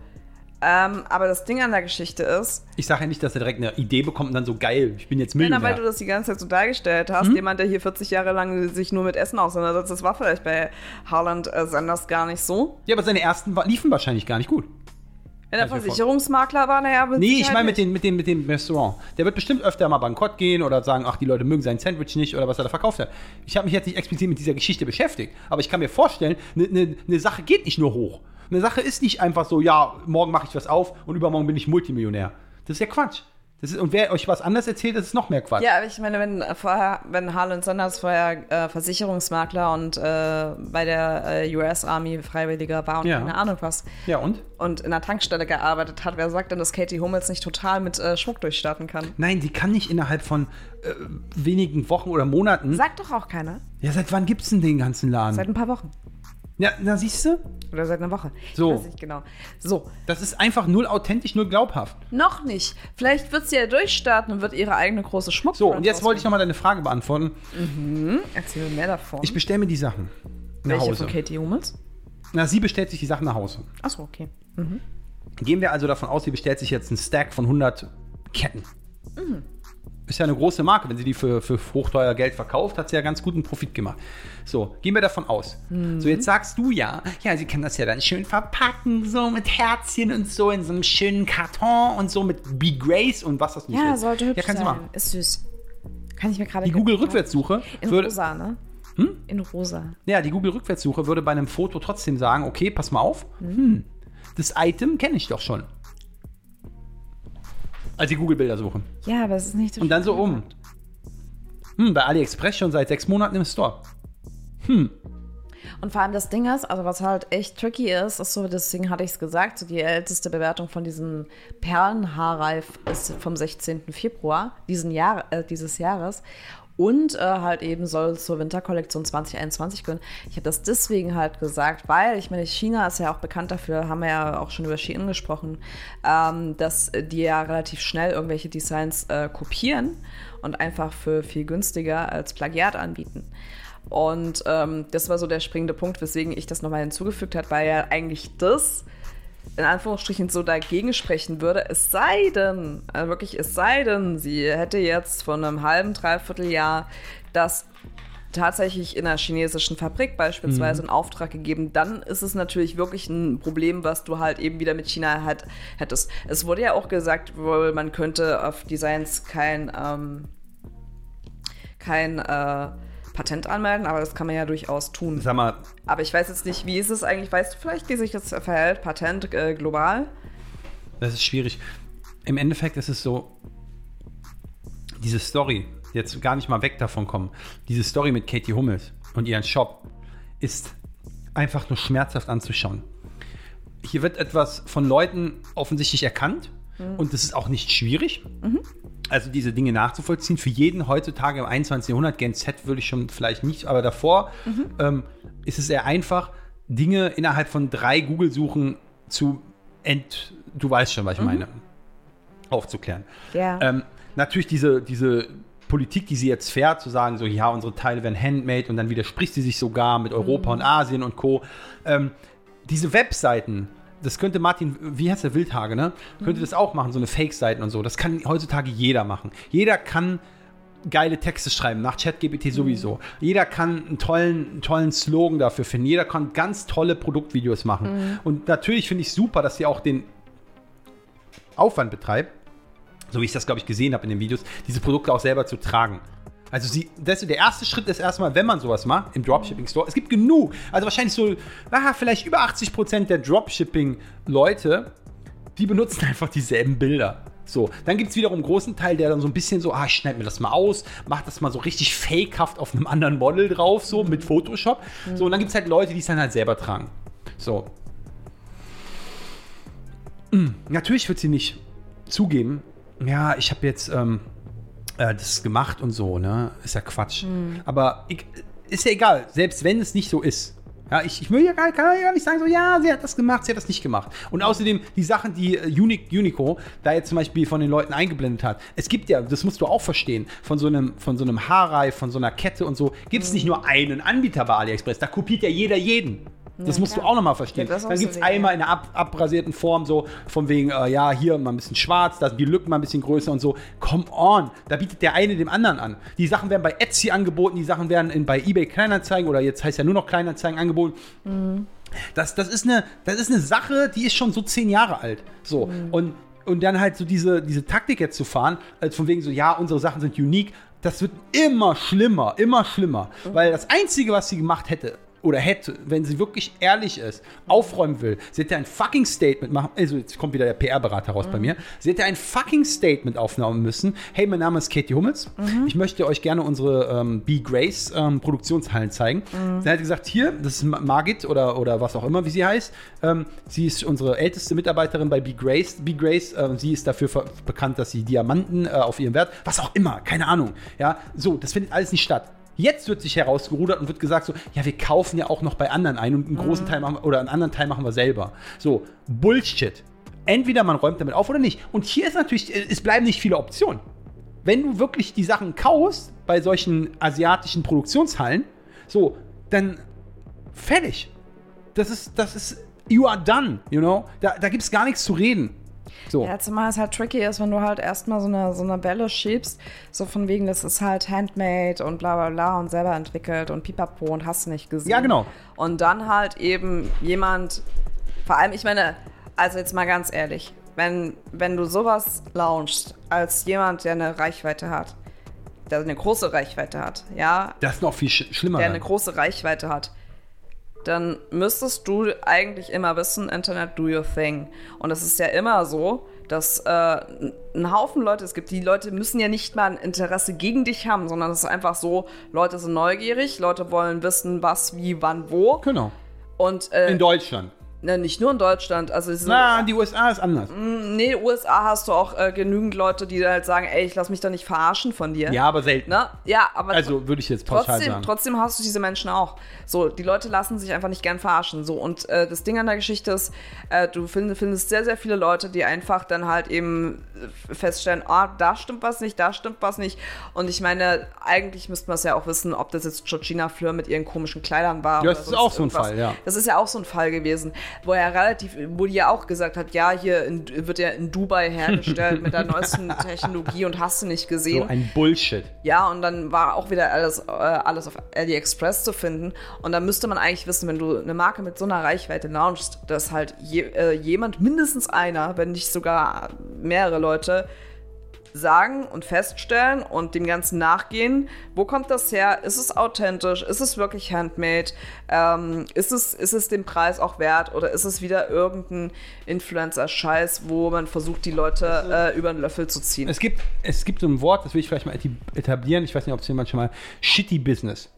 Ähm, aber das Ding an der Geschichte ist, ich sage ja nicht, dass er direkt eine Idee bekommt und dann so geil, ich bin jetzt Nein, Millionär. weil du das die ganze Zeit so dargestellt hast, jemand, der hier 40 Jahre lang sich nur mit Essen auseinandersetzt, das war vielleicht bei Harland äh, Sanders gar nicht so. ja, aber seine ersten liefen wahrscheinlich gar nicht gut. Wenn er Versicherungsmakler war, naja, Nee, ich Sicherheit meine mit, den, mit, dem, mit dem Restaurant. Der wird bestimmt öfter mal bankrott gehen oder sagen, ach, die Leute mögen sein Sandwich nicht oder was er da verkauft hat. Ich habe mich jetzt nicht explizit mit dieser Geschichte beschäftigt, aber ich kann mir vorstellen, eine ne, ne Sache geht nicht nur hoch. Eine Sache ist nicht einfach so, ja, morgen mache ich was auf und übermorgen bin ich Multimillionär. Das ist ja Quatsch. Ist, und wer euch was anderes erzählt, das ist noch mehr Quatsch. Ja, aber ich meine, wenn vorher, wenn Harlan Sanders vorher äh, Versicherungsmakler und äh, bei der äh, US Army Freiwilliger war und Ja. keine Ahnung was Ja, und? und in einer Tankstelle gearbeitet hat, wer sagt denn, dass Katie Hummels nicht total mit äh, Schmuck durchstarten kann? Nein, die kann nicht innerhalb von äh, wenigen Wochen oder Monaten. Sagt doch auch keiner. Ja, seit wann gibt's denn den ganzen Laden? Seit ein paar Wochen. Ja, na siehst du? Oder seit einer Woche. So. Ich weiß nicht genau. So, Das ist einfach null authentisch, null glaubhaft. Noch nicht. Vielleicht wird sie ja durchstarten und wird ihre eigene große Schmuck. So, und jetzt wollte ich nochmal deine Frage beantworten. Erzähl mir mehr davon. Ich bestelle mir die Sachen nach Welche Hause. von Katie Hummels? Na, sie bestellt sich die Sachen nach Hause. Achso, okay. Gehen wir also davon aus, sie bestellt sich jetzt einen Stack von 100 Ketten. Ist ja eine große Marke. Wenn sie die für, für hochteuer Geld verkauft, hat sie ja ganz guten Profit gemacht. So, gehen wir davon aus. So, jetzt sagst du ja, ja, sie kann das ja dann schön verpacken, so mit Herzchen und so in so einem schönen Karton und so mit Be Grace und was das nicht Ja, ist. sollte hübsch Ja, kannst du sein. machen. Ist süß. Kann ich mir gerade Die Google-Rückwärtssuche In würde, rosa, ne? In rosa. Ja, die Google-Rückwärtssuche würde bei einem Foto trotzdem sagen, okay, pass mal auf, hm, das Item kenne ich doch schon. Also die Google-Bildersuche. Ja, aber es ist nicht so Und dann so um. Hm, bei AliExpress schon seit sechs Monaten im Store. Und vor allem das Ding ist, also was halt echt tricky ist, ist so, deswegen hatte ich es gesagt, so die älteste Bewertung von diesem Perlenhaarreif ist vom 16. Februar diesen Jahr, äh, dieses Jahres. Und äh, halt eben soll zur Winterkollektion 2021 gehören. Ich habe das deswegen halt gesagt, weil ich meine, China ist ja auch bekannt dafür, haben wir ja auch schon über Shein gesprochen, ähm, dass die ja relativ schnell irgendwelche Designs äh, kopieren und einfach für viel günstiger als Plagiat anbieten. Und ähm, das war so der springende Punkt, weswegen ich das nochmal hinzugefügt habe, weil ja eigentlich das in Anführungsstrichen so dagegen sprechen würde, es sei denn, also wirklich es sei denn, sie hätte jetzt vor einem halben, dreiviertel Jahr das tatsächlich in einer chinesischen Fabrik beispielsweise in Auftrag gegeben, dann ist es natürlich wirklich ein Problem, was du halt eben wieder mit China halt hättest. Es wurde ja auch gesagt, wohl man könnte auf Designs kein, ähm, kein äh, Patent anmelden, aber das kann man ja durchaus tun. Sag mal, Aber ich weiß jetzt nicht, wie ist es eigentlich, weißt du vielleicht, wie sich das verhält, Patent äh, global? das ist schwierig. Im Endeffekt ist es so, diese Story, jetzt gar nicht mal weg davon kommen, diese Story mit Katie Hummels und ihren Shop ist einfach nur schmerzhaft anzuschauen. Hier wird etwas von Leuten offensichtlich erkannt und das ist auch nicht schwierig. Also diese Dinge nachzuvollziehen. Für jeden heutzutage im 21. Jahrhundert, Gen Z würde ich schon vielleicht nicht, aber davor ähm, ist es eher einfach, Dinge innerhalb von drei Google-Suchen zu ent... Du weißt schon, was ich meine. aufzuklären. Ja. Ähm, natürlich diese, diese Politik, die sie jetzt fährt, zu sagen, so, ja, unsere Teile werden handmade und dann widerspricht sie sich sogar mit Europa und Asien und Co. Ähm, diese Webseiten, das könnte Martin, wie heißt der Wildhage, ne? Könnte das auch machen, so eine Fake-Seiten und so. Das kann heutzutage jeder machen. Jeder kann geile Texte schreiben, nach ChatGPT sowieso. Jeder kann einen tollen, einen tollen Slogan dafür finden. Jeder kann ganz tolle Produktvideos machen. Und natürlich finde ich super, dass sie auch den Aufwand betreibt, so wie ich das, glaube ich, gesehen habe in den Videos, diese Produkte auch selber zu tragen. Also sie, das, der erste Schritt ist erstmal, wenn man sowas macht, im Dropshipping-Store, es gibt genug, also wahrscheinlich so, aha, vielleicht über 80% der Dropshipping-Leute, die benutzen einfach dieselben Bilder. So, dann gibt es wiederum einen großen Teil, der dann so ein bisschen so, ah, ich schneide mir das mal aus, mach das mal so richtig fakehaft auf einem anderen Model drauf, so mit Photoshop. So, und dann gibt es halt Leute, die es dann halt selber tragen. So. Mm, Natürlich wird sie nicht zugeben, ja, ich habe jetzt ähm, äh, das gemacht und so, ne? Ist ja Quatsch. Aber ich, ist ja egal, selbst wenn es nicht so ist. Ja, ich, ich will ja gar, kann ja gar nicht sagen, so, ja, sie hat das gemacht, sie hat das nicht gemacht. Und außerdem, die Sachen, die äh, Uni Unico da jetzt zum Beispiel von den Leuten eingeblendet hat, es gibt ja, das musst du auch verstehen, von so einem, von so einem Haarreif, von so einer Kette und so, gibt es nicht nur einen Anbieter bei AliExpress, da kopiert ja jeder jeden. Das Ja, musst klar. du auch nochmal verstehen. Ja, das Dann gibt es einmal in einer ab, abrasierten Form, so von wegen, äh, ja, hier mal ein bisschen schwarz, da sind die Lücken mal ein bisschen größer und so. Come on, da bietet der eine dem anderen an. Die Sachen werden bei Etsy angeboten, die Sachen werden in, bei eBay Kleinanzeigen oder jetzt heißt ja nur noch Kleinanzeigen angeboten. Das, das, ist eine, das ist eine Sache, die ist schon so zehn Jahre alt. So. Und, und dann halt so diese, diese Taktik jetzt zu fahren, als von wegen so, ja, unsere Sachen sind unique, das wird immer schlimmer, immer schlimmer. Weil das Einzige, was sie gemacht hätte, oder hätte, wenn sie wirklich ehrlich ist, aufräumen will, sie hätte ein fucking Statement machen, also jetzt kommt wieder der PR-Berater raus bei mir, sie hätte ein fucking Statement aufnehmen müssen. Hey, mein Name ist Katie Hummels, ich möchte euch gerne unsere ähm, Be Grace ähm, Produktionshallen zeigen. Sie hat gesagt, hier, das ist Ma- Margit oder, oder was auch immer, wie sie heißt. Ähm, sie ist unsere älteste Mitarbeiterin bei Be Grace. Be Grace, ähm, sie ist dafür bekannt, dass sie Diamanten äh, auf ihrem Wert, was auch immer, keine Ahnung. Ja, so, das findet alles nicht statt. Jetzt wird sich herausgerudert und wird gesagt so, ja, wir kaufen ja auch noch bei anderen ein und einen großen Teil machen wir, oder einen anderen Teil machen wir selber. So, Bullshit. Entweder man räumt damit auf oder nicht. Und hier ist natürlich, äh, es bleiben nicht viele Optionen. Wenn du wirklich die Sachen kaufst bei solchen asiatischen Produktionshallen, so, dann fertig. Das ist, das ist, you are done, you know? Da, da gibt es gar nichts zu reden. So. Ja, zumal es halt tricky ist, wenn du halt erstmal so eine, so eine Bälle schiebst, so von wegen, das ist halt handmade und bla bla bla und selber entwickelt und pipapo und hast nicht gesehen. Ja, genau. Und dann halt eben jemand, vor allem, ich meine, also jetzt mal ganz ehrlich, wenn, wenn du sowas launchst, als jemand, der eine Reichweite hat, der eine große Reichweite hat, ja, Das ist noch viel sch schlimmer. der eine dann. große Reichweite hat, dann müsstest du eigentlich immer wissen, Internet do your thing. Und es ist ja immer so, dass äh, ein Haufen Leute es gibt. Die Leute müssen ja nicht mal ein Interesse gegen dich haben, sondern es ist einfach so, Leute sind neugierig, Leute wollen wissen, was, wie, wann, wo. Genau. Und äh, In Deutschland. Ne, nicht nur in Deutschland, also ist Na, die USA ist anders. nee, USA hast du auch äh, genügend Leute, die halt sagen, ey, ich lass mich da nicht verarschen von dir. Ja, aber selten. Ne? Ja, aber Also würde ich jetzt pauschal trotzdem, sagen. trotzdem hast du diese Menschen auch. So, die Leute lassen sich einfach nicht gern verarschen. So, und äh, das Ding an der Geschichte ist, äh, du find, findest sehr, sehr viele Leute, die einfach dann halt eben äh, feststellen, ah, da stimmt was nicht, da stimmt was nicht. Und ich meine, eigentlich müsste man es ja auch wissen, ob das jetzt Georgina Fleur mit ihren komischen Kleidern war. Ja, das ist auch so ein irgendwas. Fall, ja. Das ist ja auch so ein Fall gewesen, wo er relativ, wo die ja auch gesagt hat, ja, hier in, wird ja in Dubai hergestellt mit der neuesten Technologie und hast du nicht gesehen. So ein Bullshit. Ja, und dann war auch wieder alles, äh, alles auf AliExpress zu finden. Und dann müsste man eigentlich wissen, wenn du eine Marke mit so einer Reichweite launchst, dass halt je, äh, jemand, mindestens einer, wenn nicht sogar mehrere Leute, sagen und feststellen und dem Ganzen nachgehen, wo kommt das her? Ist es authentisch? Ist es wirklich handmade? Ähm, ist, es, ist es den Preis auch wert? Oder ist es wieder irgendein Influencer-Scheiß, wo man versucht, die Leute äh, über den Löffel zu ziehen? Es gibt, es gibt so ein Wort, das will ich vielleicht mal etablieren. Ich weiß nicht, ob es jemand schon mal. Shitty Business.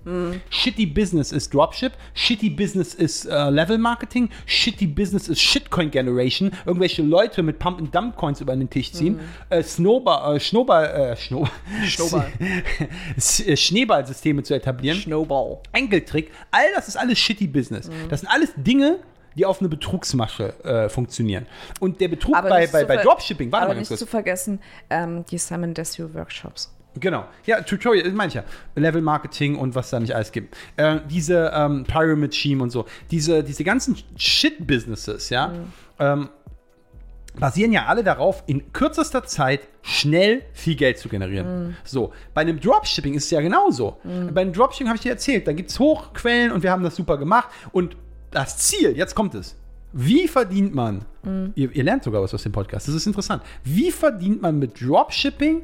Shitty Business ist Dropship. Shitty Business ist äh, Level Marketing. Shitty Business ist Shitcoin Generation. Irgendwelche Leute mit Pump and Dump Coins über den Tisch ziehen. Äh, Snowball, äh, Schnowball, äh, Schno Schnowball. S- äh, Schneeballsysteme zu etablieren. Snowball. Enkeltrick, all das ist alles shitty Business. Das sind alles Dinge, die auf eine Betrugsmasche äh, funktionieren. Und der Betrug Aber bei, bei, zu bei Dropshipping, warte Aber mal ganz nicht zu kurz. vergessen, ähm, die Simon Desue Workshops. Genau. Ja, Tutorial, das meine ich ja. Level Marketing und was da nicht alles gibt. Äh, diese ähm, Pyramid Scheme und so. Diese, diese ganzen Shit-Businesses, ja, ähm, basieren ja alle darauf, in kürzester Zeit schnell viel Geld zu generieren. So, bei einem Dropshipping ist es ja genauso. Bei einem Dropshipping habe ich dir erzählt, da gibt es Hochquellen und wir haben das super gemacht. Und das Ziel, jetzt kommt es. Wie verdient man, ihr, ihr lernt sogar was aus dem Podcast, das ist interessant. Wie verdient man mit Dropshipping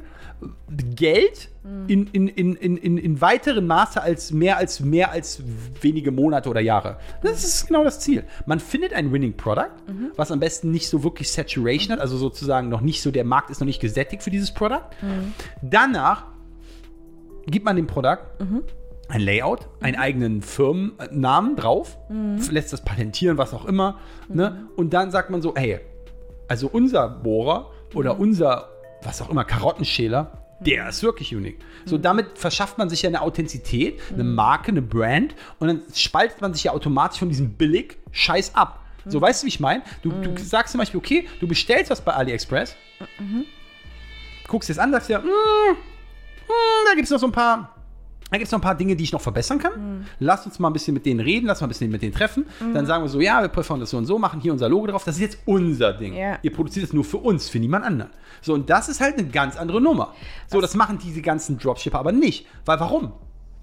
Geld in, in, in, in, in, in weiterem Maße als mehr als mehr als wenige Monate oder Jahre. Das ist genau das Ziel. Man findet ein Winning Product, was am besten nicht so wirklich Saturation hat, also sozusagen noch nicht so, der Markt ist noch nicht gesättigt für dieses Product. Danach gibt man dem Produkt ein Layout, einen eigenen Firmennamen drauf, lässt das patentieren, was auch immer. Ne? Und dann sagt man so, hey, also unser Bohrer oder unser, was auch immer, Karottenschäler, der ist wirklich unique. So, damit verschafft man sich ja eine Authentizität, eine Marke, eine Brand und dann spaltet man sich ja automatisch von diesem Billig-Scheiß ab. So, weißt du, wie ich meine? Du, du sagst zum Beispiel, okay, du bestellst was bei AliExpress, guckst dir das an, sagst dir, mm, mm, da gibt es noch so ein paar da gibt es noch ein paar Dinge, die ich noch verbessern kann. Lass uns mal ein bisschen mit denen reden, lass mal ein bisschen mit denen treffen. Dann sagen wir so, ja, wir präferieren das so und so, machen hier unser Logo drauf. Das ist jetzt unser Ding. Ja. Ihr produziert es nur für uns, für niemand anderen. So, und das ist halt eine ganz andere Nummer. So, das machen diese ganzen Dropshipper aber nicht. Weil warum?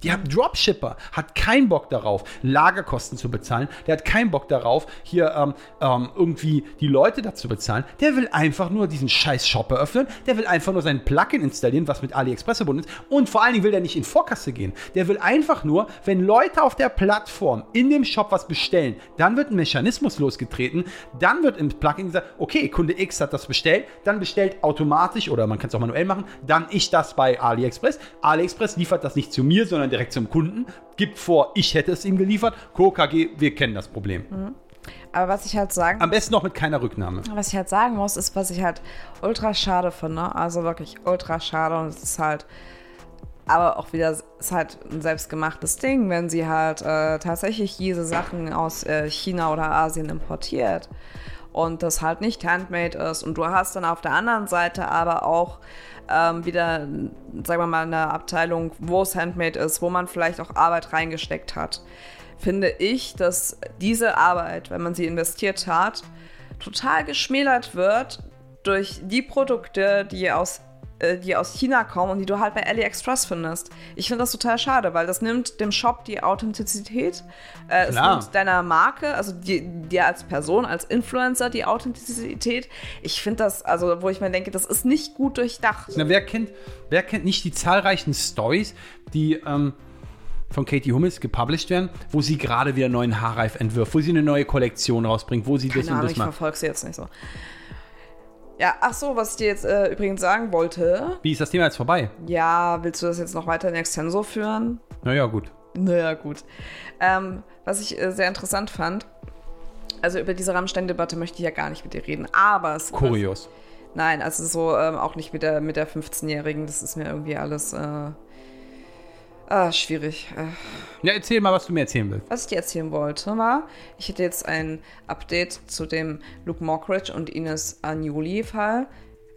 Die haben Dropshipper, hat keinen Bock darauf, Lagerkosten zu bezahlen. Der hat keinen Bock darauf, hier ähm, ähm, irgendwie die Leute dazu bezahlen. Der will einfach nur diesen scheiß Shop eröffnen. Der will einfach nur sein Plugin installieren, was mit AliExpress verbunden ist. Und vor allen Dingen will der nicht in Vorkasse gehen. Der will einfach nur, wenn Leute auf der Plattform in dem Shop was bestellen, dann wird ein Mechanismus losgetreten. Dann wird im Plugin gesagt, okay, Kunde X hat das bestellt. Dann bestellt automatisch oder man kann es auch manuell machen. Dann ich das bei AliExpress. AliExpress liefert das nicht zu mir, sondern direkt zum Kunden. Gibt vor, ich hätte es ihm geliefert. KKG, wir kennen das Problem. Aber was ich halt sagen Am besten noch mit keiner Rücknahme. Was ich halt sagen muss, ist, was ich halt ultra schade finde. Also wirklich ultra schade. Und es ist halt, aber auch wieder, es ist halt ein selbstgemachtes Ding, wenn sie halt äh, tatsächlich diese Sachen aus äh, China oder Asien importiert und das halt nicht handmade ist. Und du hast dann auf der anderen Seite aber auch ähm, wieder, sagen wir mal, eine Abteilung, wo es handmade ist, wo man vielleicht auch Arbeit reingesteckt hat. Finde ich, dass diese Arbeit, wenn man sie investiert hat, total geschmälert wird durch die Produkte, die aus, die aus China kommen und die du halt bei AliExpress findest. Ich finde das total schade, weil das nimmt dem Shop die Authentizität, äh, es nimmt deiner Marke, also dir als Person, als Influencer die Authentizität. Ich finde das, also wo ich mir denke, das ist nicht gut durchdacht. Na, wer, kennt, wer kennt nicht die zahlreichen Stories, die ähm, von Katie Hummels gepublished werden, wo sie gerade wieder einen neuen Haarreif entwirft, wo sie eine neue Kollektion rausbringt, wo sie das Keine und Ahnung, das ich macht. verfolge sie jetzt nicht so. Ja, ach so, was ich dir jetzt äh, übrigens sagen wollte. Wie ist das Thema jetzt vorbei? Ja, willst du das jetzt noch weiter in Extenso führen? Naja, gut. Naja, gut. Ähm, was ich äh, sehr interessant fand, also über diese Rammstein-Debatte möchte ich ja gar nicht mit dir reden, aber es. Kurios. Nein, also so ähm, auch nicht mit der, mit der 15-Jährigen, das ist mir irgendwie alles äh, ah, schwierig. Ja, erzähl mal, was du mir erzählen willst. was ich dir erzählen wollte, war, ich hätte jetzt ein Update zu dem Luke Mockridge und Ines Agnoli-Fall.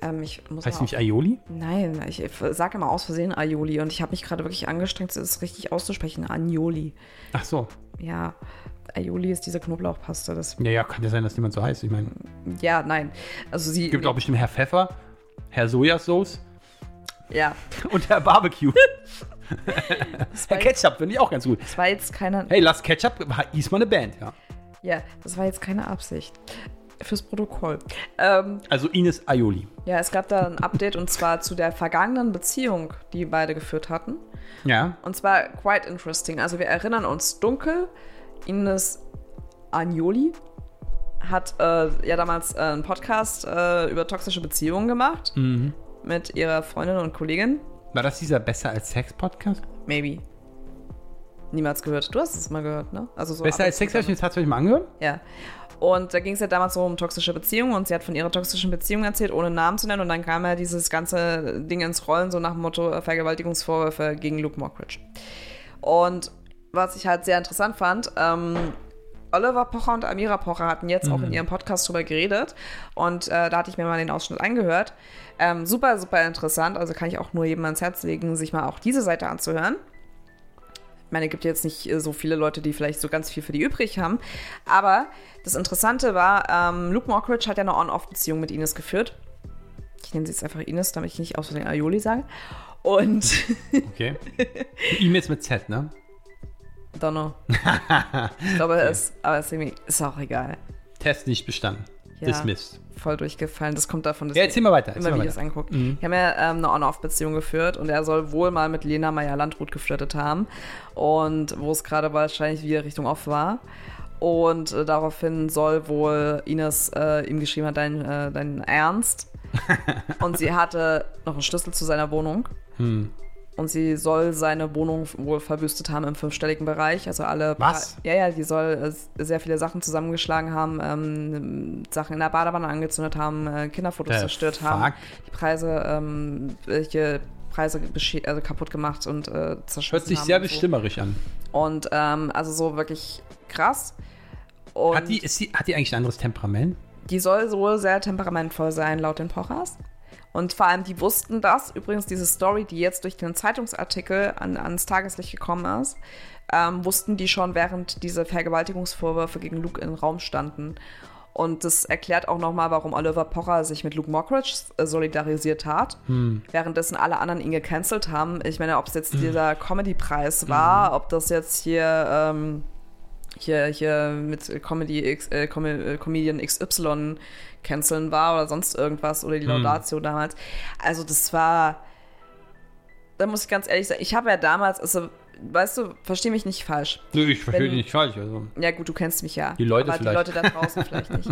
Ähm, ich muss Heißt nicht Aioli? Nein, ich sage immer aus Versehen Aioli und ich habe mich gerade wirklich angestrengt, es richtig auszusprechen. Agnoli. Ach so. Ja, Aioli ist diese Knoblauchpaste. Das, Ja, ja, kann ja sein, dass niemand so heißt. Ich meine, ja, nein. Also sie. gibt auch bestimmt Herr Pfeffer, Herr Sojasauce Ja, und Herr Barbecue. war, Ketchup finde ich auch ganz gut. das war jetzt keine. Hey, Lass Ketchup hieß mal eine Band, ja. Ja, das war jetzt keine Absicht. Fürs Protokoll. Ähm, Also Ines Aioli. ja, es gab da ein Update und zwar zu der vergangenen Beziehung, die beide geführt hatten. Ja. Und zwar quite interesting. Also wir erinnern uns dunkel, Ines Agnoli hat äh, ja damals äh, einen Podcast äh, über toxische Beziehungen gemacht mit ihrer Freundin und Kollegin. War das dieser Besser als Sex Podcast? Maybe. Niemals gehört. Du hast es mal gehört, ne? Also so Besser als Sex habe ich mir tatsächlich mal angehört. Ja. Und da ging es ja damals so um toxische Beziehungen und sie hat von ihrer toxischen Beziehung erzählt, ohne Namen zu nennen. Und dann kam ja dieses ganze Ding ins Rollen, so nach dem Motto äh, Vergewaltigungsvorwürfe gegen Luke Mockridge. Und was ich halt sehr interessant fand, ähm, Oliver Pocher und Amira Pocher hatten jetzt auch in ihrem Podcast drüber geredet und äh, da hatte ich mir mal den Ausschnitt angehört. Ähm, super, super interessant, also kann ich auch nur jedem ans Herz legen, sich mal auch diese Seite anzuhören. Ich meine, es gibt jetzt nicht äh, so viele Leute, die vielleicht so ganz viel für die übrig haben. Aber das Interessante war, ähm, Luke Mockridge hat ja eine On-Off-Beziehung mit Ines geführt. Ich nenne sie jetzt einfach Ines, damit ich nicht aus Versehen Aioli sage. Und Okay. E-Mails mit Z, ne? Donno. ich glaube, es aber es ist, ist auch egal. Test nicht bestanden. Ja. Dismissed. Voll durchgefallen. Das kommt davon, dass Ja, erzähl mal weiter. Immer Videos weiter. anguckt. Die haben ja ähm, eine On-Off-Beziehung geführt und er soll wohl mal mit Lena Meyer-Landrut geflirtet haben. Und wo es gerade wahrscheinlich wieder Richtung Off war. Und äh, daraufhin soll wohl Ines äh, ihm geschrieben hat, dein, äh, dein Ernst. und sie hatte noch einen Schlüssel zu seiner Wohnung. Hm. Und sie soll seine Wohnung wohl verwüstet haben im fünfstelligen Bereich. Also alle. Was? Ja, ja, die soll äh, sehr viele Sachen zusammengeschlagen haben, ähm, Sachen in der Badewanne angezündet haben, äh, Kinderfotos The zerstört fuck? haben, die Preise, ähm, welche Preise also kaputt gemacht und äh, zerschossen Hört sich sehr und so. an. Und ähm, also so wirklich krass. Und Hat die, die, hat die eigentlich ein anderes Temperament? die soll wohl sehr temperamentvoll sein, laut den Pochers. Und vor allem, die wussten das. Übrigens, diese Story, die jetzt durch den Zeitungsartikel an, ans Tageslicht gekommen ist, ähm, wussten die schon, während diese Vergewaltigungsvorwürfe gegen Luke im Raum standen. Und das erklärt auch nochmal, warum Oliver Pocher sich mit Luke Mockridge äh, solidarisiert hat. Währenddessen alle anderen ihn gecancelt haben. Ich meine, ob es jetzt dieser Comedy-Preis war, ob das jetzt hier, ähm, hier, hier mit Comedy X, äh, Com äh, Comedian XY canceln war oder sonst irgendwas oder die Laudatio damals. Also das war, da muss ich ganz ehrlich sagen, ich habe ja damals, also weißt du, versteh mich nicht falsch. Nö, ich verstehe dich nicht falsch. Also. Ja, gut, du kennst mich ja. Die Leute aber vielleicht. die Leute da draußen vielleicht nicht.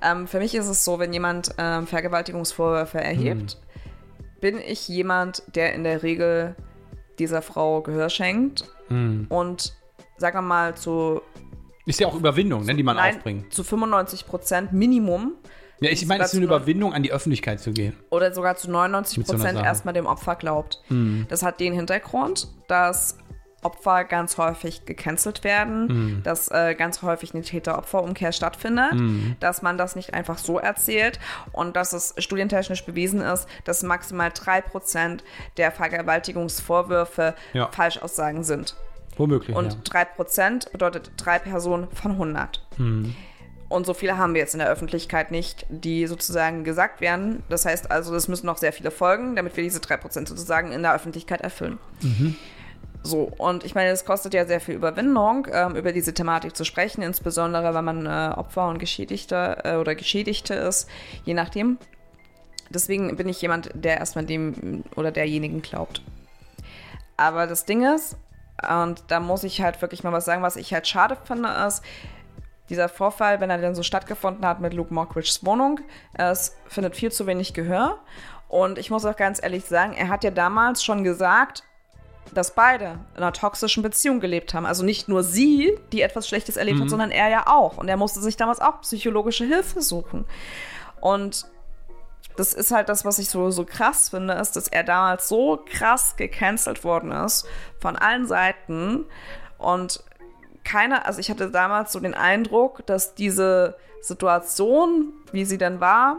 Ähm, für mich ist es so, wenn jemand ähm, Vergewaltigungsvorwürfe erhebt, Hm. bin ich jemand, der in der Regel dieser Frau Gehör schenkt Hm. und sagen wir mal zu, Ist ja auch Überwindung, ne, die man nein, aufbringt. zu 95 Prozent Minimum Ja, ich meine, es ist eine Überwindung, an die Öffentlichkeit zu gehen. oder sogar zu 99 Mit so einer Prozent Sache. erstmal dem Opfer glaubt. Hm. Das hat den Hintergrund, dass Opfer ganz häufig gecancelt werden, Hm. dass äh, ganz häufig eine Täter-Opfer-Umkehr stattfindet, Hm. dass man das nicht einfach so erzählt und dass es studientechnisch bewiesen ist, dass maximal 3% der Vergewaltigungsvorwürfe Ja. Falschaussagen sind. Womöglich, Und ja. 3% bedeutet drei Personen von 100. Hm. Und so viele haben wir jetzt in der Öffentlichkeit nicht, die sozusagen gesagt werden. Das heißt also, es müssen noch sehr viele folgen, damit wir diese 3% sozusagen in der Öffentlichkeit erfüllen. So, und ich meine, es kostet ja sehr viel Überwindung, ähm, über diese Thematik zu sprechen, insbesondere wenn man äh, Opfer und Geschädigte äh, oder Geschädigte ist, je nachdem. Deswegen bin ich jemand, der erstmal dem oder derjenigen glaubt. Aber das Ding ist, und da muss ich halt wirklich mal was sagen, was ich halt schade finde, ist, dieser Vorfall, wenn er denn so stattgefunden hat mit Luke Mockridge's Wohnung, es findet viel zu wenig Gehör. Und ich muss auch ganz ehrlich sagen, er hat ja damals schon gesagt, dass beide in einer toxischen Beziehung gelebt haben. Also nicht nur sie, die etwas Schlechtes erlebt hat, sondern er ja auch. Und er musste sich damals auch psychologische Hilfe suchen. Und das ist halt das, was ich so, so krass finde, ist, dass er damals so krass gecancelt worden ist von allen Seiten und keiner, also ich hatte damals so den Eindruck, dass diese Situation, wie sie dann war,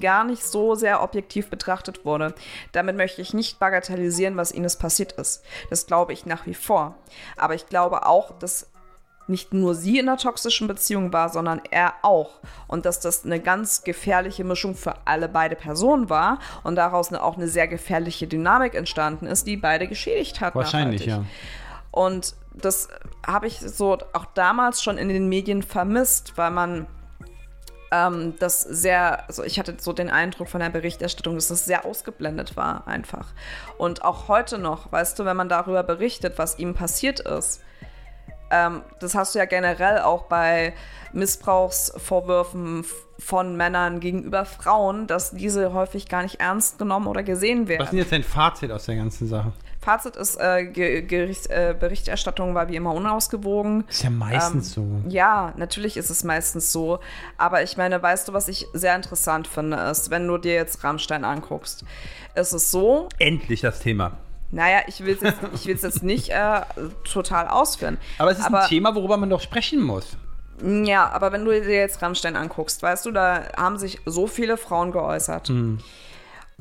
gar nicht so sehr objektiv betrachtet wurde. Damit möchte ich nicht bagatellisieren, was Ines passiert ist. Das glaube ich nach wie vor. Aber ich glaube auch, dass nicht nur sie in einer toxischen Beziehung war, sondern er auch. Und dass das eine ganz gefährliche Mischung für alle beide Personen war und daraus eine, auch eine sehr gefährliche Dynamik entstanden ist, die beide geschädigt hat. Wahrscheinlich, nachhaltig. ja. Und das habe ich so auch damals schon in den Medien vermisst, weil man ähm, das sehr, also ich hatte so den Eindruck von der Berichterstattung, dass das sehr ausgeblendet war einfach. Und auch heute noch, weißt du, wenn man darüber berichtet, was ihm passiert ist, ähm, das hast du ja generell auch bei Missbrauchsvorwürfen von Männern gegenüber Frauen, dass diese häufig gar nicht ernst genommen oder gesehen werden. Was ist denn jetzt dein Fazit aus der ganzen Sache? Fazit ist, äh, Ge Gerichts äh, Berichterstattung war wie immer unausgewogen. Ist ja meistens so. Ja, natürlich ist es meistens so. Aber ich meine, weißt du, was ich sehr interessant finde, ist, wenn du dir jetzt Rammstein anguckst, ist es so, Endlich das Thema. Naja, ich will es jetzt, ich jetzt nicht äh, total ausführen. Aber es ist Aber- ein Thema, worüber man doch sprechen muss. Ja, aber wenn du dir jetzt Rammstein anguckst, weißt du, da haben sich so viele Frauen geäußert.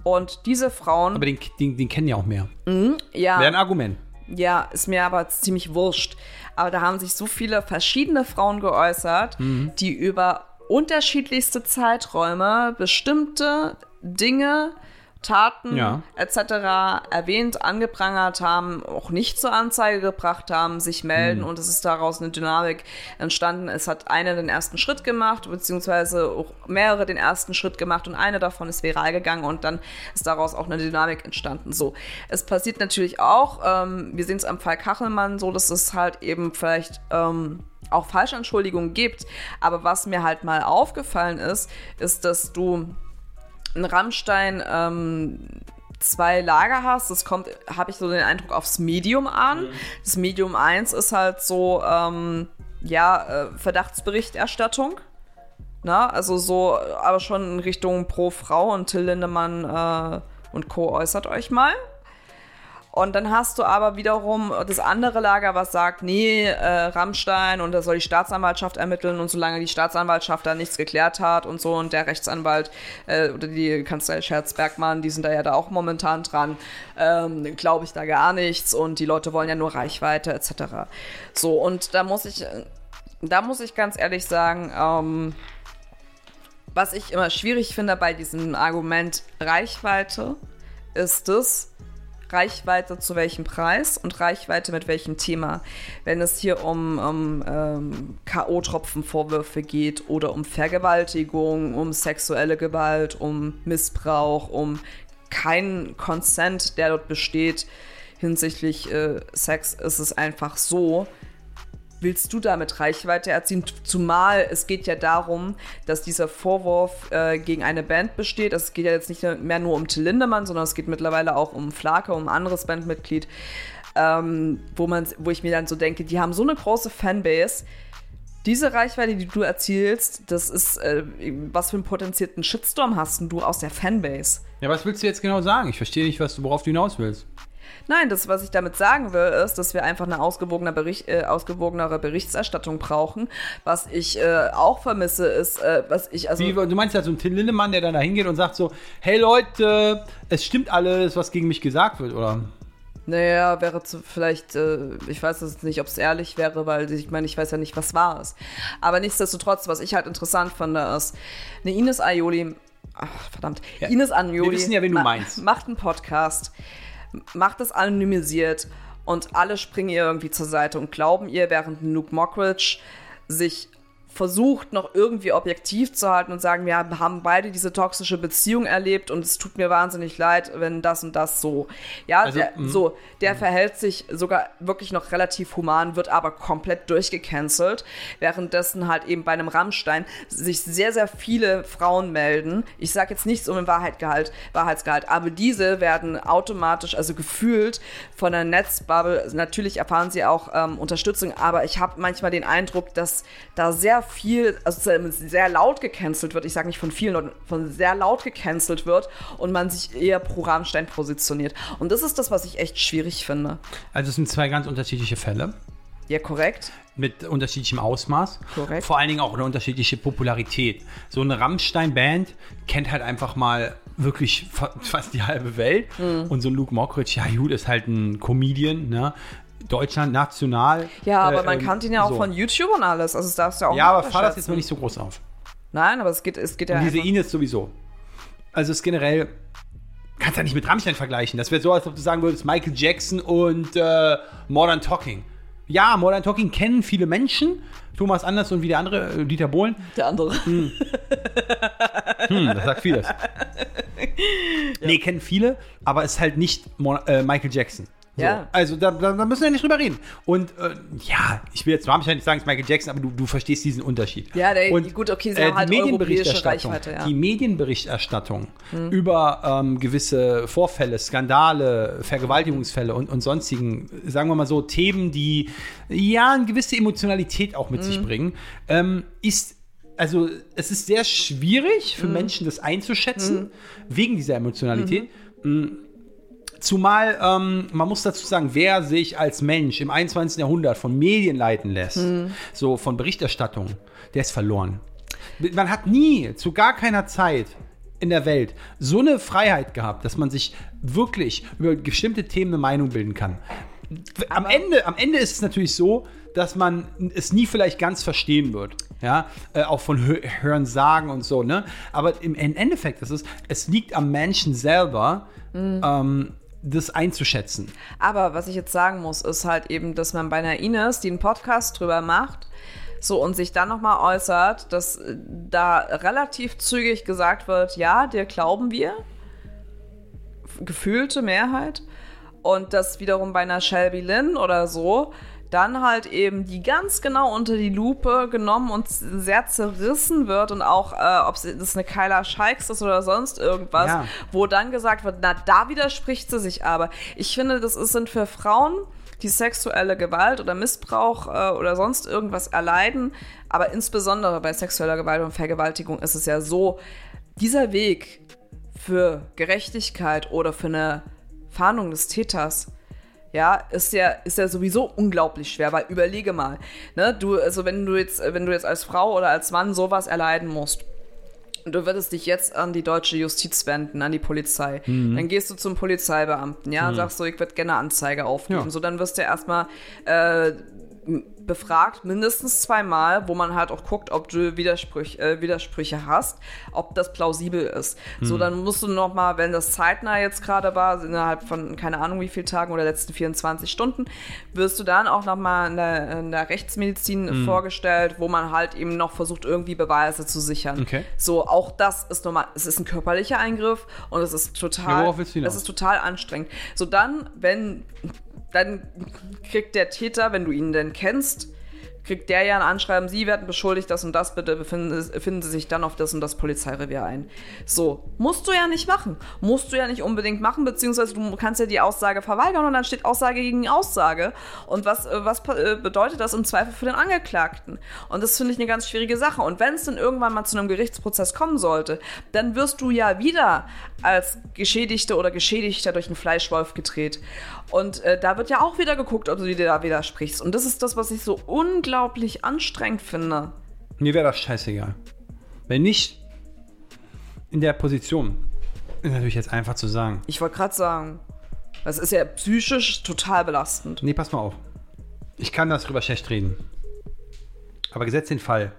Und diese Frauen, Aber den, den, den kennen ja auch mehr. ja, Wäre ein Argument. ja, ist mir aber ziemlich wurscht. Aber da haben sich so viele verschiedene Frauen geäußert, die über unterschiedlichste Zeiträume bestimmte Dinge, Taten Ja. etc. erwähnt, angeprangert haben, auch nicht zur Anzeige gebracht haben, sich melden und es ist daraus eine Dynamik entstanden. Es hat eine den ersten Schritt gemacht, beziehungsweise auch mehrere den ersten Schritt gemacht und eine davon ist viral gegangen und dann ist daraus auch eine Dynamik entstanden. So, es passiert natürlich auch, ähm, wir sehen es am Fall Kachelmann so, dass es halt eben vielleicht ähm, auch Falschanschuldigungen gibt. Aber was mir halt mal aufgefallen ist, ist, dass du in Rammstein ähm, zwei Lager hast. Das kommt, habe ich so den Eindruck, aufs Medium an. Das Medium 1 ist halt so, ähm, ja, äh, Verdachtsberichterstattung. Na, also so, aber schon in Richtung pro Frau und Till Lindemann äh, und Co. äußert euch mal. Und dann hast du aber wiederum das andere Lager, was sagt, nee, äh, Rammstein und da soll die Staatsanwaltschaft ermitteln und solange die Staatsanwaltschaft da nichts geklärt hat und so und der Rechtsanwalt äh, oder die Kanzlei Scherz-Bergmann, die sind da ja da auch momentan dran, ähm, glaube ich da gar nichts und die Leute wollen ja nur Reichweite etc. So, und da muss ich, da muss ich ganz ehrlich sagen, ähm, was ich immer schwierig finde bei diesem Argument Reichweite, ist es, Reichweite zu welchem Preis und Reichweite mit welchem Thema. Wenn es hier um, um ähm, K.O.-Tropfenvorwürfe geht oder um Vergewaltigung, um sexuelle Gewalt, um Missbrauch, um keinen Consent, der dort besteht hinsichtlich äh, Sex, ist es einfach so, willst du damit Reichweite erzielen? Zumal es geht ja darum, dass dieser Vorwurf äh, gegen eine Band besteht. Es geht ja jetzt nicht mehr nur um Till Lindemann, sondern es geht mittlerweile auch um Flake, um ein anderes Bandmitglied, ähm, wo, man, wo ich mir dann so denke, die haben so eine große Fanbase. Diese Reichweite, die du erzielst, das ist, äh, was für einen potenzierten Shitstorm hast du aus der Fanbase? Ja, was willst du jetzt genau sagen? Ich verstehe nicht, was du, worauf du hinaus willst. Nein, das, was ich damit sagen will, ist, dass wir einfach eine ausgewogener Bericht, äh, ausgewogenere Berichterstattung brauchen. Was ich äh, auch vermisse, ist, äh, was ich, also. Wie, du meinst ja so einen Till Lindemann, der dann da hingeht und sagt so, hey Leute, es stimmt alles, was gegen mich gesagt wird, oder? Naja, wäre zu, vielleicht, äh, ich weiß es nicht, ob es ehrlich wäre, weil ich meine, ich weiß ja nicht, was war es. Aber nichtsdestotrotz, was ich halt interessant finde, ist, eine Ines Aioli, ach, verdammt, Ja, Ines Aioli wir wissen ja, wen du ma- meinst. macht einen Podcast, macht es anonymisiert und alle springen ihr irgendwie zur Seite und glauben ihr, während Luke Mockridge sich versucht, noch irgendwie objektiv zu halten und sagen, wir haben beide diese toxische Beziehung erlebt und es tut mir wahnsinnig leid, wenn das und das so. Ja, Also, der, mhm. so, der verhält sich sogar wirklich noch relativ human, wird aber komplett durchgecancelt, währenddessen halt eben bei einem Rammstein sich sehr, sehr viele Frauen melden. Ich sage jetzt nichts um den Wahrheitgehalt, Wahrheitsgehalt, aber diese werden automatisch, also gefühlt von der Netzbubble, natürlich erfahren sie auch ähm, Unterstützung, aber ich habe manchmal den Eindruck, dass da sehr viel, also sehr laut gecancelt wird. Ich sage nicht von vielen Leuten, von sehr laut gecancelt wird und man sich eher pro Rammstein positioniert. Und das ist das, was ich echt schwierig finde. Also es sind zwei ganz unterschiedliche Fälle Ja, korrekt. mit unterschiedlichem Ausmaß. Korrekt. Vor allen Dingen auch eine unterschiedliche Popularität. So eine Rammstein-Band kennt halt einfach mal wirklich fa- fast die halbe Welt. Mhm. Und so ein Luke Mockridge, ja gut, ist halt ein Comedian, ne? Deutschland national. Ja, aber Äh, man ähm, kannte ihn ja auch so. von YouTube und alles. Also das darfst du ja auch Ja, aber fahr das jetzt mal nicht so groß auf. Nein, aber es geht, es geht ja Und diese Ines sowieso. Also es ist generell, kannst ja nicht mit Rammstein vergleichen. Das wäre so, als ob du sagen würdest, Michael Jackson und äh, Modern Talking. Ja, Modern Talking kennen viele Menschen. Thomas Anders und wie der andere, äh, Dieter Bohlen. der andere. Hm, das sagt vieles. Nee, kennen viele, aber es ist halt nicht Mo äh, Michael Jackson. So. Ja. Also da, da, da müssen wir nicht drüber reden. Und äh, ja, ich will jetzt Rammstein nicht sagen, es ist Michael Jackson, aber du, du verstehst diesen Unterschied. Ja, der- Und, gut, okay, sie äh, halt die Medienberichterstattung, Reichweite, ja. Hm. die Medienberichterstattung über ähm, gewisse Vorfälle, Skandale, Vergewaltigungsfälle und, und sonstigen, sagen wir mal so, Themen, die ja eine gewisse Emotionalität auch mit Hm. sich bringen, ähm, ist also es ist sehr schwierig Hm. für Menschen, das einzuschätzen, wegen dieser Emotionalität. Mhm. Zumal ähm, man muss dazu sagen, wer sich als Mensch im 21. Jahrhundert von Medien leiten lässt, so von Berichterstattung, der ist verloren. Man hat nie, zu gar keiner Zeit in der Welt so eine Freiheit gehabt, dass man sich wirklich über bestimmte Themen eine Meinung bilden kann. Am Ende, am Ende ist es natürlich so, dass man es nie vielleicht ganz verstehen wird. Ja, äh, auch von Hö Hören sagen und so, ne? Aber im Endeffekt ist es, es liegt am Menschen selber, ähm, das einzuschätzen. Aber was ich jetzt sagen muss, ist halt eben, dass man bei einer Ines, die einen Podcast drüber macht, so und sich dann nochmal äußert, dass da relativ zügig gesagt wird, ja, dir glauben wir. Gefühlte Mehrheit. Und dass wiederum bei einer Shelby Lynn oder so dann halt eben die ganz genau unter die Lupe genommen und sehr zerrissen wird und auch, äh, ob das eine Kyla Scheiks ist oder sonst irgendwas, Ja. wo dann gesagt wird, na, da widerspricht sie sich aber. Ich finde, das ist, sind für Frauen, die sexuelle Gewalt oder Missbrauch äh, oder sonst irgendwas erleiden, aber insbesondere bei sexueller Gewalt und Vergewaltigung ist es ja so, dieser Weg für Gerechtigkeit oder für eine Fahndung des Täters, ja, ist ja, ist ja sowieso unglaublich schwer, weil überlege mal, ne, du, also wenn du jetzt, wenn du jetzt als Frau oder als Mann sowas erleiden musst, du würdest dich jetzt an die deutsche Justiz wenden, an die Polizei. Dann gehst du zum Polizeibeamten, ja, und sagst so, ich würde gerne Anzeige aufgeben. Ja. So, dann wirst du erstmal äh, befragt, mindestens zweimal, wo man halt auch guckt, ob du Widersprüch, äh, Widersprüche hast, ob das plausibel ist. So, dann musst du noch mal, wenn das zeitnah jetzt gerade war, innerhalb von keine Ahnung wie vielen Tagen oder letzten 24 Stunden, wirst du dann auch noch mal in der, in der Rechtsmedizin vorgestellt, wo man halt eben noch versucht, irgendwie Beweise zu sichern. Okay. So, auch das ist normal. Es ist ein körperlicher Eingriff und es ist Ja, total, hinaus? es ist total anstrengend. So, dann, wenn, dann kriegt der Täter, wenn du ihn denn kennst, kriegt der ja ein Anschreiben, Sie werden beschuldigt, das und das, bitte befinden, finden Sie sich dann auf das und das Polizeirevier ein. So, musst du ja nicht machen. Musst du ja nicht unbedingt machen, beziehungsweise du kannst ja die Aussage verweigern und dann steht Aussage gegen Aussage. Und was, äh, was äh, bedeutet das im Zweifel für den Angeklagten? Und das finde ich eine ganz schwierige Sache. Und wenn es dann irgendwann mal zu einem Gerichtsprozess kommen sollte, dann wirst du ja wieder als Geschädigte oder Geschädigter durch einen Fleischwolf gedreht. Und äh, da wird ja auch wieder geguckt, ob du dir da widersprichst. Und das ist das, was ich so unglaublich anstrengend finde. Mir wäre das scheißegal. Wenn nicht in der Position, ist natürlich jetzt einfach zu sagen. Ich wollte gerade sagen, das ist ja psychisch total belastend. Nee, pass mal auf. Ich kann darüber schlecht reden. Aber gesetzt den Fall,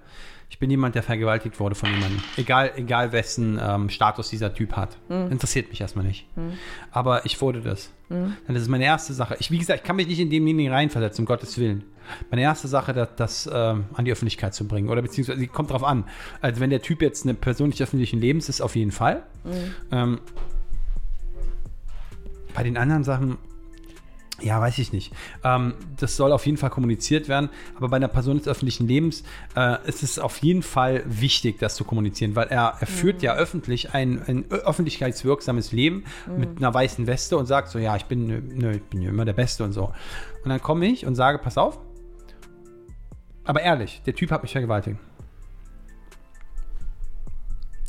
ich bin jemand, der vergewaltigt wurde von jemandem. Egal, egal wessen ähm, Status dieser Typ hat. Interessiert mich erstmal nicht. Aber ich wurde das. Dann ist es meine erste Sache. Ich, wie gesagt, ich kann mich nicht in demjenigen reinversetzen, um Gottes Willen. Meine erste Sache, das, das ähm, an die Öffentlichkeit zu bringen. Oder beziehungsweise, kommt drauf an. Also, wenn der Typ jetzt eine Person nicht öffentlichen Lebens ist, auf jeden Fall. Ähm, bei den anderen Sachen, ja, weiß ich nicht. Ähm, das soll auf jeden Fall kommuniziert werden, aber bei einer Person des öffentlichen Lebens äh, ist es auf jeden Fall wichtig, das zu kommunizieren, weil er, er führt ja öffentlich ein, ein öffentlichkeitswirksames Leben mit einer weißen Weste und sagt so, ja, ich bin, nö, ich bin ja immer der Beste und so. Und dann komme ich und sage, pass auf, aber ehrlich, der Typ hat mich vergewaltigt.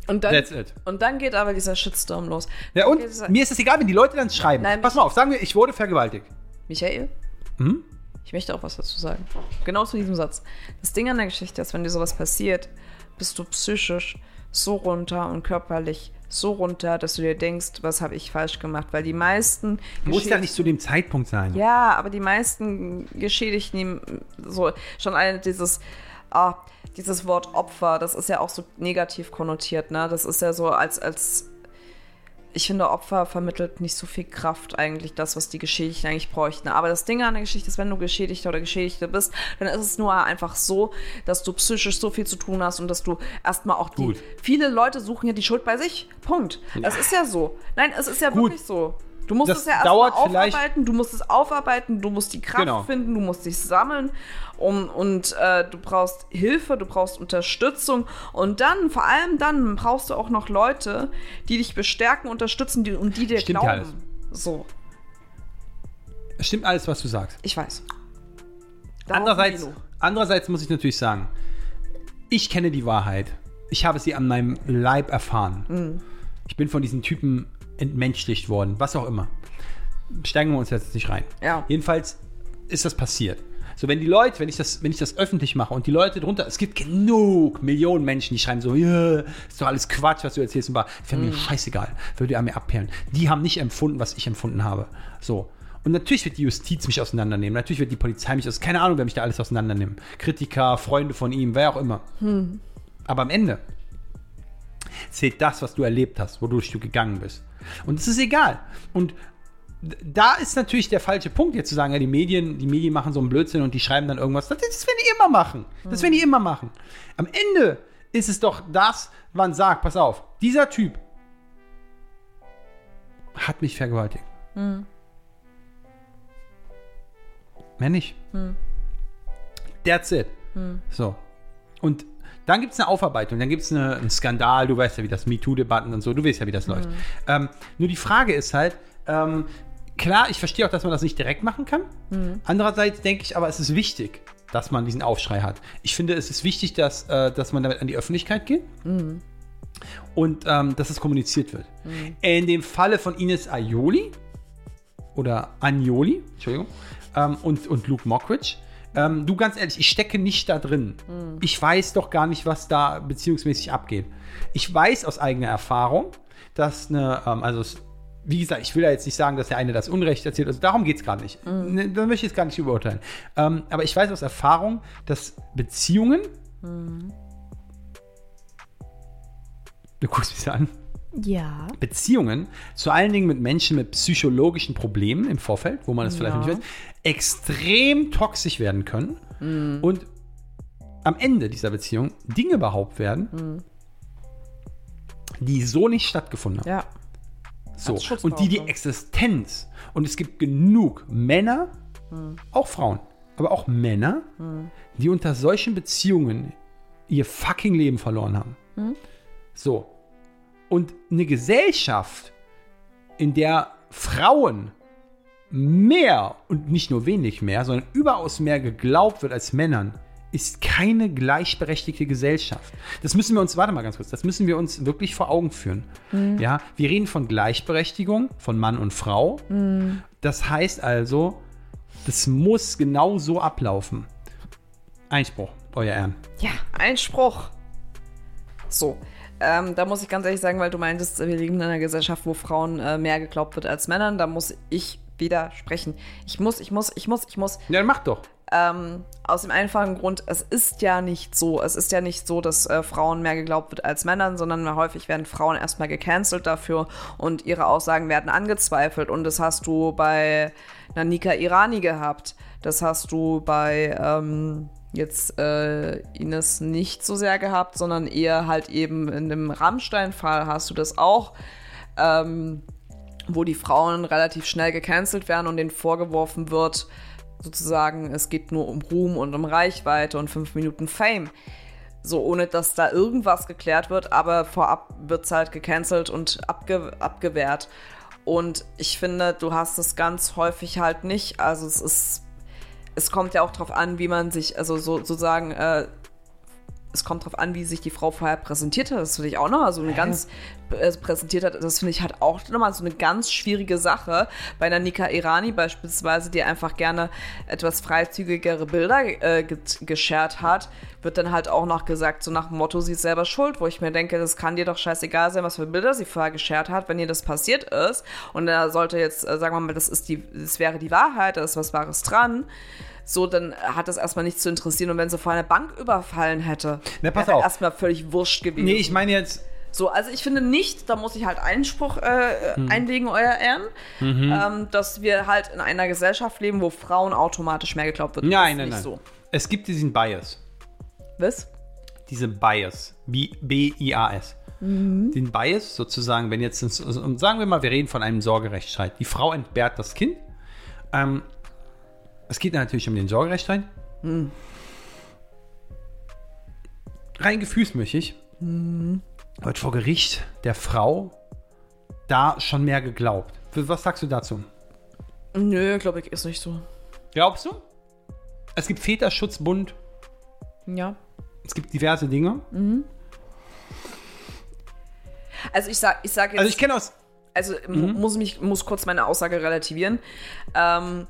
Und dann, That's it. und dann geht aber dieser Shitstorm los. Ja, und das- mir ist es egal, wenn die Leute dann schreiben. Nein, pass mal auf, sagen wir, ich wurde vergewaltigt. Michael? Mhm. Ich möchte auch was dazu sagen. Genau zu diesem Satz. Das Ding an der Geschichte ist, wenn dir sowas passiert, bist du psychisch so runter und körperlich so runter, dass du dir denkst, was habe ich falsch gemacht? Weil die meisten Muss ja nicht zu dem Zeitpunkt sein. Ja, aber die meisten Geschädigten, so schon alle dieses, ah, dieses Wort Opfer, das ist ja auch so negativ konnotiert, ne? Das ist ja so als, als ich finde, Opfer vermittelt nicht so viel Kraft eigentlich, das, was die Geschädigten eigentlich bräuchten. Aber das Ding an der Geschichte ist, wenn du Geschädigter oder Geschädigte bist, dann ist es nur einfach so, dass du psychisch so viel zu tun hast und dass du erstmal auch die. Gut. Viele Leute suchen ja die Schuld bei sich. Punkt. Es ist ja so. Nein, es ist ja Gut. wirklich so. Du musst Das es ja erstmal aufarbeiten, du musst es aufarbeiten, du musst die Kraft Genau. finden, du musst dich sammeln um, und äh, du brauchst Hilfe, du brauchst Unterstützung und dann, vor allem dann, brauchst du auch noch Leute, die dich bestärken, unterstützen die, und die dir Stimmt glauben. so, Es Stimmt alles, was du sagst. ich weiß. Darauf Andererseits, andererseits muss ich natürlich sagen, ich kenne die Wahrheit. Ich habe sie an meinem Leib erfahren. Mhm. Ich bin von diesen Typen entmenschlicht worden, was auch immer. steigen wir uns jetzt nicht rein. Ja. Jedenfalls ist das passiert. So, wenn die Leute, wenn ich das, wenn ich das öffentlich mache und die Leute drunter, es gibt genug Millionen Menschen, die schreiben so, ist doch alles Quatsch, was du erzählst, und war, wäre mir scheißegal, würde an mir abperlen. Die haben nicht empfunden, was ich empfunden habe. So. Und natürlich wird die Justiz mich auseinandernehmen, natürlich wird die Polizei mich aus, keine Ahnung, wer mich da alles auseinandernimmt. Kritiker, Freunde von ihm, wer auch immer. Aber am Ende zählt das, was du erlebt hast, wodurch du gegangen bist. Und es ist egal. Und da ist natürlich der falsche Punkt, jetzt zu sagen, ja, die Medien, die Medien machen so einen Blödsinn und die schreiben dann irgendwas. Das, das werden die immer machen. Das werden die immer machen. Am Ende ist es doch das, man sagt, pass auf, dieser Typ hat mich vergewaltigt. Mehr nicht. That's it. So. Und dann gibt es eine Aufarbeitung, dann gibt es eine, einen Skandal, du weißt ja, wie das MeToo-Debatten und so, du weißt ja, wie das läuft. Ähm, nur die Frage ist halt, ähm, klar, ich verstehe auch, dass man das nicht direkt machen kann. Andererseits denke ich aber, es ist wichtig, dass man diesen Aufschrei hat. Ich finde, es ist wichtig, dass, äh, dass man damit an die Öffentlichkeit geht und ähm, dass es kommuniziert wird. In dem Falle von Ines Aioli oder Agnoli, Entschuldigung, ähm, und, und Luke Mockridge, ähm, du ganz ehrlich, ich stecke nicht da drin. Ich weiß doch gar nicht, was da beziehungsmäßig abgeht. Ich weiß aus eigener Erfahrung, dass eine, ähm, also wie gesagt, ich will ja jetzt nicht sagen, dass der eine das Unrecht erzählt, also darum geht es gar nicht. Ne, Da möchte ich jetzt gar nicht überurteilen. Ähm, aber ich weiß aus Erfahrung, dass Beziehungen. Du guckst mich an. Ja. Beziehungen, zu allen Dingen mit Menschen mit psychologischen Problemen im Vorfeld, wo man das vielleicht Ja. nicht weiß, extrem toxisch werden können und am Ende dieser Beziehung Dinge behauptet werden, die so nicht stattgefunden haben. Ja. So. Und die die Existenz, und es gibt genug Männer, auch Frauen, aber auch Männer, die unter solchen Beziehungen ihr fucking Leben verloren haben. So. Und eine Gesellschaft, in der Frauen mehr und nicht nur wenig mehr, sondern überaus mehr geglaubt wird als Männern, ist keine gleichberechtigte Gesellschaft. Das müssen wir uns, warte mal ganz kurz, das müssen wir uns wirklich vor Augen führen. Ja, wir reden von Gleichberechtigung von Mann und Frau. Das heißt also, das muss genau so ablaufen. Einspruch, euer Ehren. Ja, Einspruch. So. Ähm, da muss ich ganz ehrlich sagen, weil du meintest, wir leben in einer Gesellschaft, wo Frauen äh, mehr geglaubt wird als Männern. Da muss ich widersprechen. Ich muss, ich muss, ich muss, ich muss. Ja, dann mach doch. Ähm, aus dem einfachen Grund, es ist ja nicht so. Es ist ja nicht so, dass äh, Frauen mehr geglaubt wird als Männern, sondern häufig werden Frauen erstmal gecancelt dafür und ihre Aussagen werden angezweifelt. Und das hast du bei Nanika Irani gehabt. Das hast du bei ähm, jetzt äh, Ines nicht so sehr gehabt, sondern eher halt eben in dem Rammstein-Fall hast du das auch. Ähm, wo die Frauen relativ schnell gecancelt werden und denen vorgeworfen wird, sozusagen, es geht nur um Ruhm und um Reichweite und fünf Minuten Fame. So, ohne dass da irgendwas geklärt wird, aber vorab wird es halt gecancelt und abge abgewehrt. Und ich finde, du hast es ganz häufig halt nicht. Also es ist, es kommt ja auch drauf an, wie man sich, also so, sozusagen, äh, es kommt drauf an, wie sich die Frau vorher präsentiert hat. Das finde ich auch noch. Also eine ganz präsentiert hat, das finde ich halt auch nochmal so eine ganz schwierige Sache. Bei einer Nika Irani beispielsweise, die einfach gerne etwas freizügigere Bilder äh, ge geschert hat, wird dann halt auch noch gesagt, so nach dem Motto, sie ist selber schuld, wo ich mir denke, das kann dir doch scheißegal sein, was für Bilder sie vorher geschert hat, wenn ihr das passiert ist. Und da sollte jetzt, äh, sagen wir mal, das ist die, das wäre die Wahrheit, da ist was Wahres dran so, dann hat das erstmal nichts zu interessieren. Und wenn sie vorher eine Bank überfallen hätte, Na, pass wäre auf. erstmal völlig wurscht gewesen. Nee, ich meine jetzt, So, also ich finde nicht, da muss ich halt Einspruch äh, Hm. einlegen, euer Ehren, Mhm. ähm, dass wir halt in einer Gesellschaft leben, wo Frauen automatisch mehr geglaubt wird. nein, nein, nein. So. Es gibt diesen Bias. Was? diese Bias, B-I-A-S. Den Bias sozusagen, wenn jetzt, ins- und sagen wir mal, wir reden von einem Sorgerechtsstreit. Die Frau entbehrt das Kind. Ähm, es geht natürlich um den Sorgerechtsstreit. Rein gefühlsmäßig wird vor Gericht der Frau da schon mehr geglaubt. Was sagst du dazu? Nö, glaube ich, ist nicht so. Glaubst du? Es gibt Väterschutzbund, Ja. es gibt diverse Dinge. Also ich sag, ich sag jetzt. Also ich kenne aus, also mu- muss mich muss kurz meine Aussage relativieren. Ähm,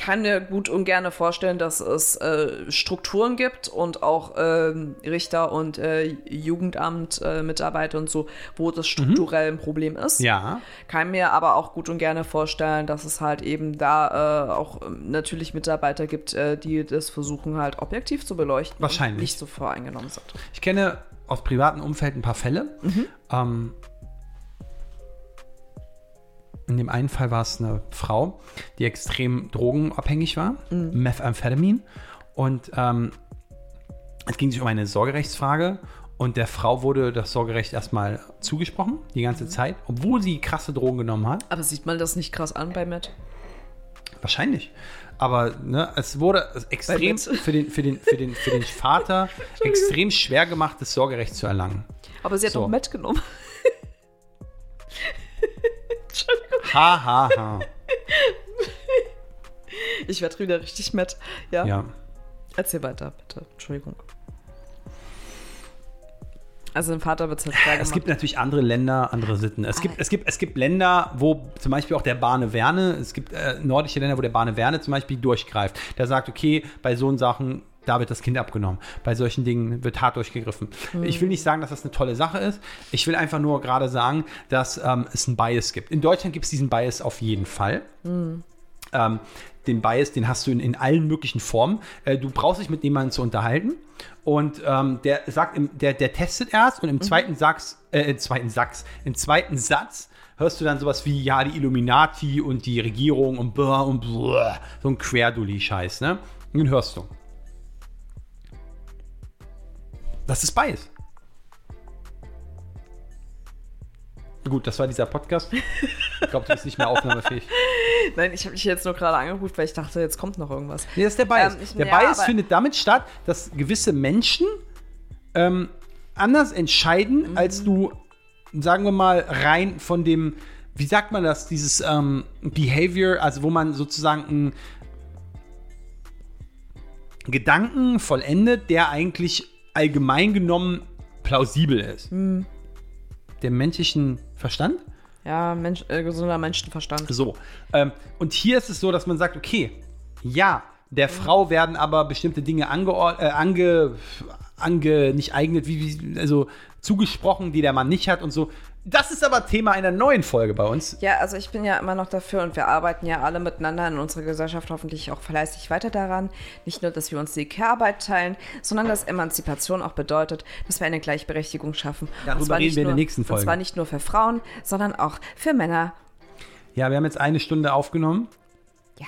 kann mir gut und gerne vorstellen, dass es äh, Strukturen gibt und auch ähm, Richter und äh, Jugendamt-Mitarbeiter und so, wo das strukturell ein Problem ist. Ja. Kann mir aber auch gut und gerne vorstellen, dass es halt eben da äh, auch ähm, natürlich Mitarbeiter gibt, äh, die das versuchen halt objektiv zu beleuchten. Wahrscheinlich. Und nicht so voreingenommen sind. Ich kenne aus privatem Umfeld ein paar Fälle. Ähm, in dem einen Fall war es eine Frau, die extrem drogenabhängig war, Methamphetamin. Und ähm, es ging sich um eine Sorgerechtsfrage. Und der Frau wurde das Sorgerecht erstmal zugesprochen, die ganze Zeit, obwohl sie krasse Drogen genommen hat. Aber sieht man das nicht krass an bei Matt? Wahrscheinlich. Aber ne, es wurde extrem für den, für, den, für, den, für den Vater extrem schwer gemacht, das Sorgerecht zu erlangen. Aber sie hat So. doch Matt genommen. Entschuldigung. Ha, ha, ha. Ich werde wieder richtig Matt. Ja? Ja. Erzähl weiter, bitte. Entschuldigung. Also dem Vater wird es halt Es gibt natürlich andere Länder, andere Sitten. Es gibt, es gibt, es gibt Länder, wo zum Beispiel auch der Bane Werne, es gibt äh, nordische Länder, wo der Bane Werne zum Beispiel durchgreift. Der sagt, okay, bei so Sachen, da wird das Kind abgenommen. Bei solchen Dingen wird hart durchgegriffen. Ich will nicht sagen, dass das eine tolle Sache ist. Ich will einfach nur gerade sagen, dass ähm, es einen Bias gibt. In Deutschland gibt es diesen Bias auf jeden Fall. Ähm, den Bias, den hast du in, in allen möglichen Formen. Äh, du brauchst dich mit jemandem zu unterhalten und ähm, der sagt, im, der, der testet erst und im zweiten Satz, äh, im zweiten Satz, im zweiten Satz hörst du dann sowas wie, ja, die Illuminati und die Regierung und blah und blah, so ein Querdulli-Scheiß, ne? Und den hörst du. Das ist Bias. Gut, das war dieser Podcast. Ich glaube, du bist nicht mehr aufnahmefähig. Nein, ich habe dich jetzt nur gerade angerufen, weil ich dachte, jetzt kommt noch irgendwas. Nee, das ist der Bias. Ähm, ich- der ja, Bias findet damit statt, dass gewisse Menschen ähm, anders entscheiden, Mhm. als du, sagen wir mal, rein von dem, wie sagt man das, dieses ähm, Behavior, also wo man sozusagen einen Gedanken vollendet, der eigentlich allgemein genommen plausibel ist. Mhm. Dem menschlichen Verstand? Ja, Mensch, äh, gesunder Menschenverstand. So. Ähm, und hier ist es so, dass man sagt, okay, ja, der Frau werden aber bestimmte Dinge angeord äh, ange, ange, nicht eignet, wie, wie, also zugesprochen, die der Mann nicht hat und so. Das ist aber Thema einer neuen Folge bei uns. Ja, also ich bin ja immer noch dafür und wir arbeiten ja alle miteinander in unserer Gesellschaft hoffentlich auch fleißig weiter daran. Nicht nur, dass wir uns die Care-Arbeit teilen, sondern dass Emanzipation auch bedeutet, dass wir eine Gleichberechtigung schaffen. Darüber reden nicht wir in der nur- nächsten Folge. Und zwar nicht nur für Frauen, sondern auch für Männer. Ja, wir haben jetzt eine Stunde aufgenommen. Ja.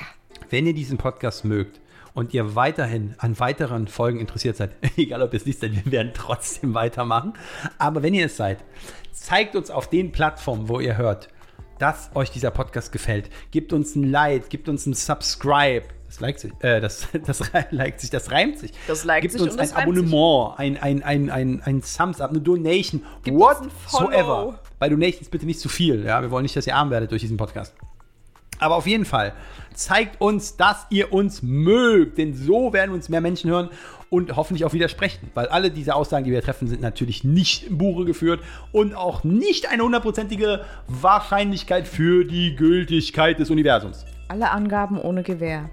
Wenn ihr diesen Podcast mögt und ihr weiterhin an weiteren Folgen interessiert seid, egal ob ihr es nicht seid, wir werden trotzdem weitermachen. Aber wenn ihr es seid, zeigt uns auf den Plattformen, wo ihr hört, dass euch dieser Podcast gefällt. Gebt uns ein Like, gebt uns ein Subscribe. Das liked sich, äh, das, das liked sich, das reimt sich. Das liked Gebt sich uns und ein das reimt sich. Abonnement, ein, ein, ein, ein, ein Thumbs up, eine Donation, whatsoever. Bei Donations bitte nicht zu viel. Ja, wir wollen nicht, dass ihr arm werdet durch diesen Podcast. Aber auf jeden Fall, zeigt uns, dass ihr uns mögt, denn so werden uns mehr Menschen hören und hoffentlich auch widersprechen. Weil alle diese Aussagen, die wir treffen, sind natürlich nicht im Buche geführt und auch nicht eine hundertprozentige Wahrscheinlichkeit für die Gültigkeit des Universums. Alle Angaben ohne Gewähr.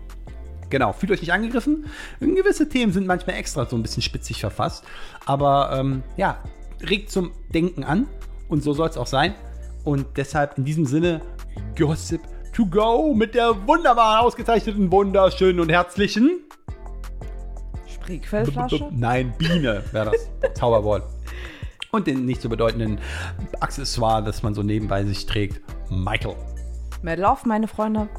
Genau, fühlt euch nicht angegriffen. Gewisse Themen sind manchmal extra so ein bisschen spitzig verfasst. Aber ähm, ja, regt zum Denken an. Und so soll es auch sein. Und deshalb in diesem Sinne, Gossip to go mit der wunderbaren, ausgezeichneten, wunderschönen und herzlichen. Spreequellflasche? Nein, Biene wäre das Zauberwort. Und den nicht so bedeutenden Accessoire, das man so nebenbei sich trägt. Michael. Mehr Lauf, meine Freunde.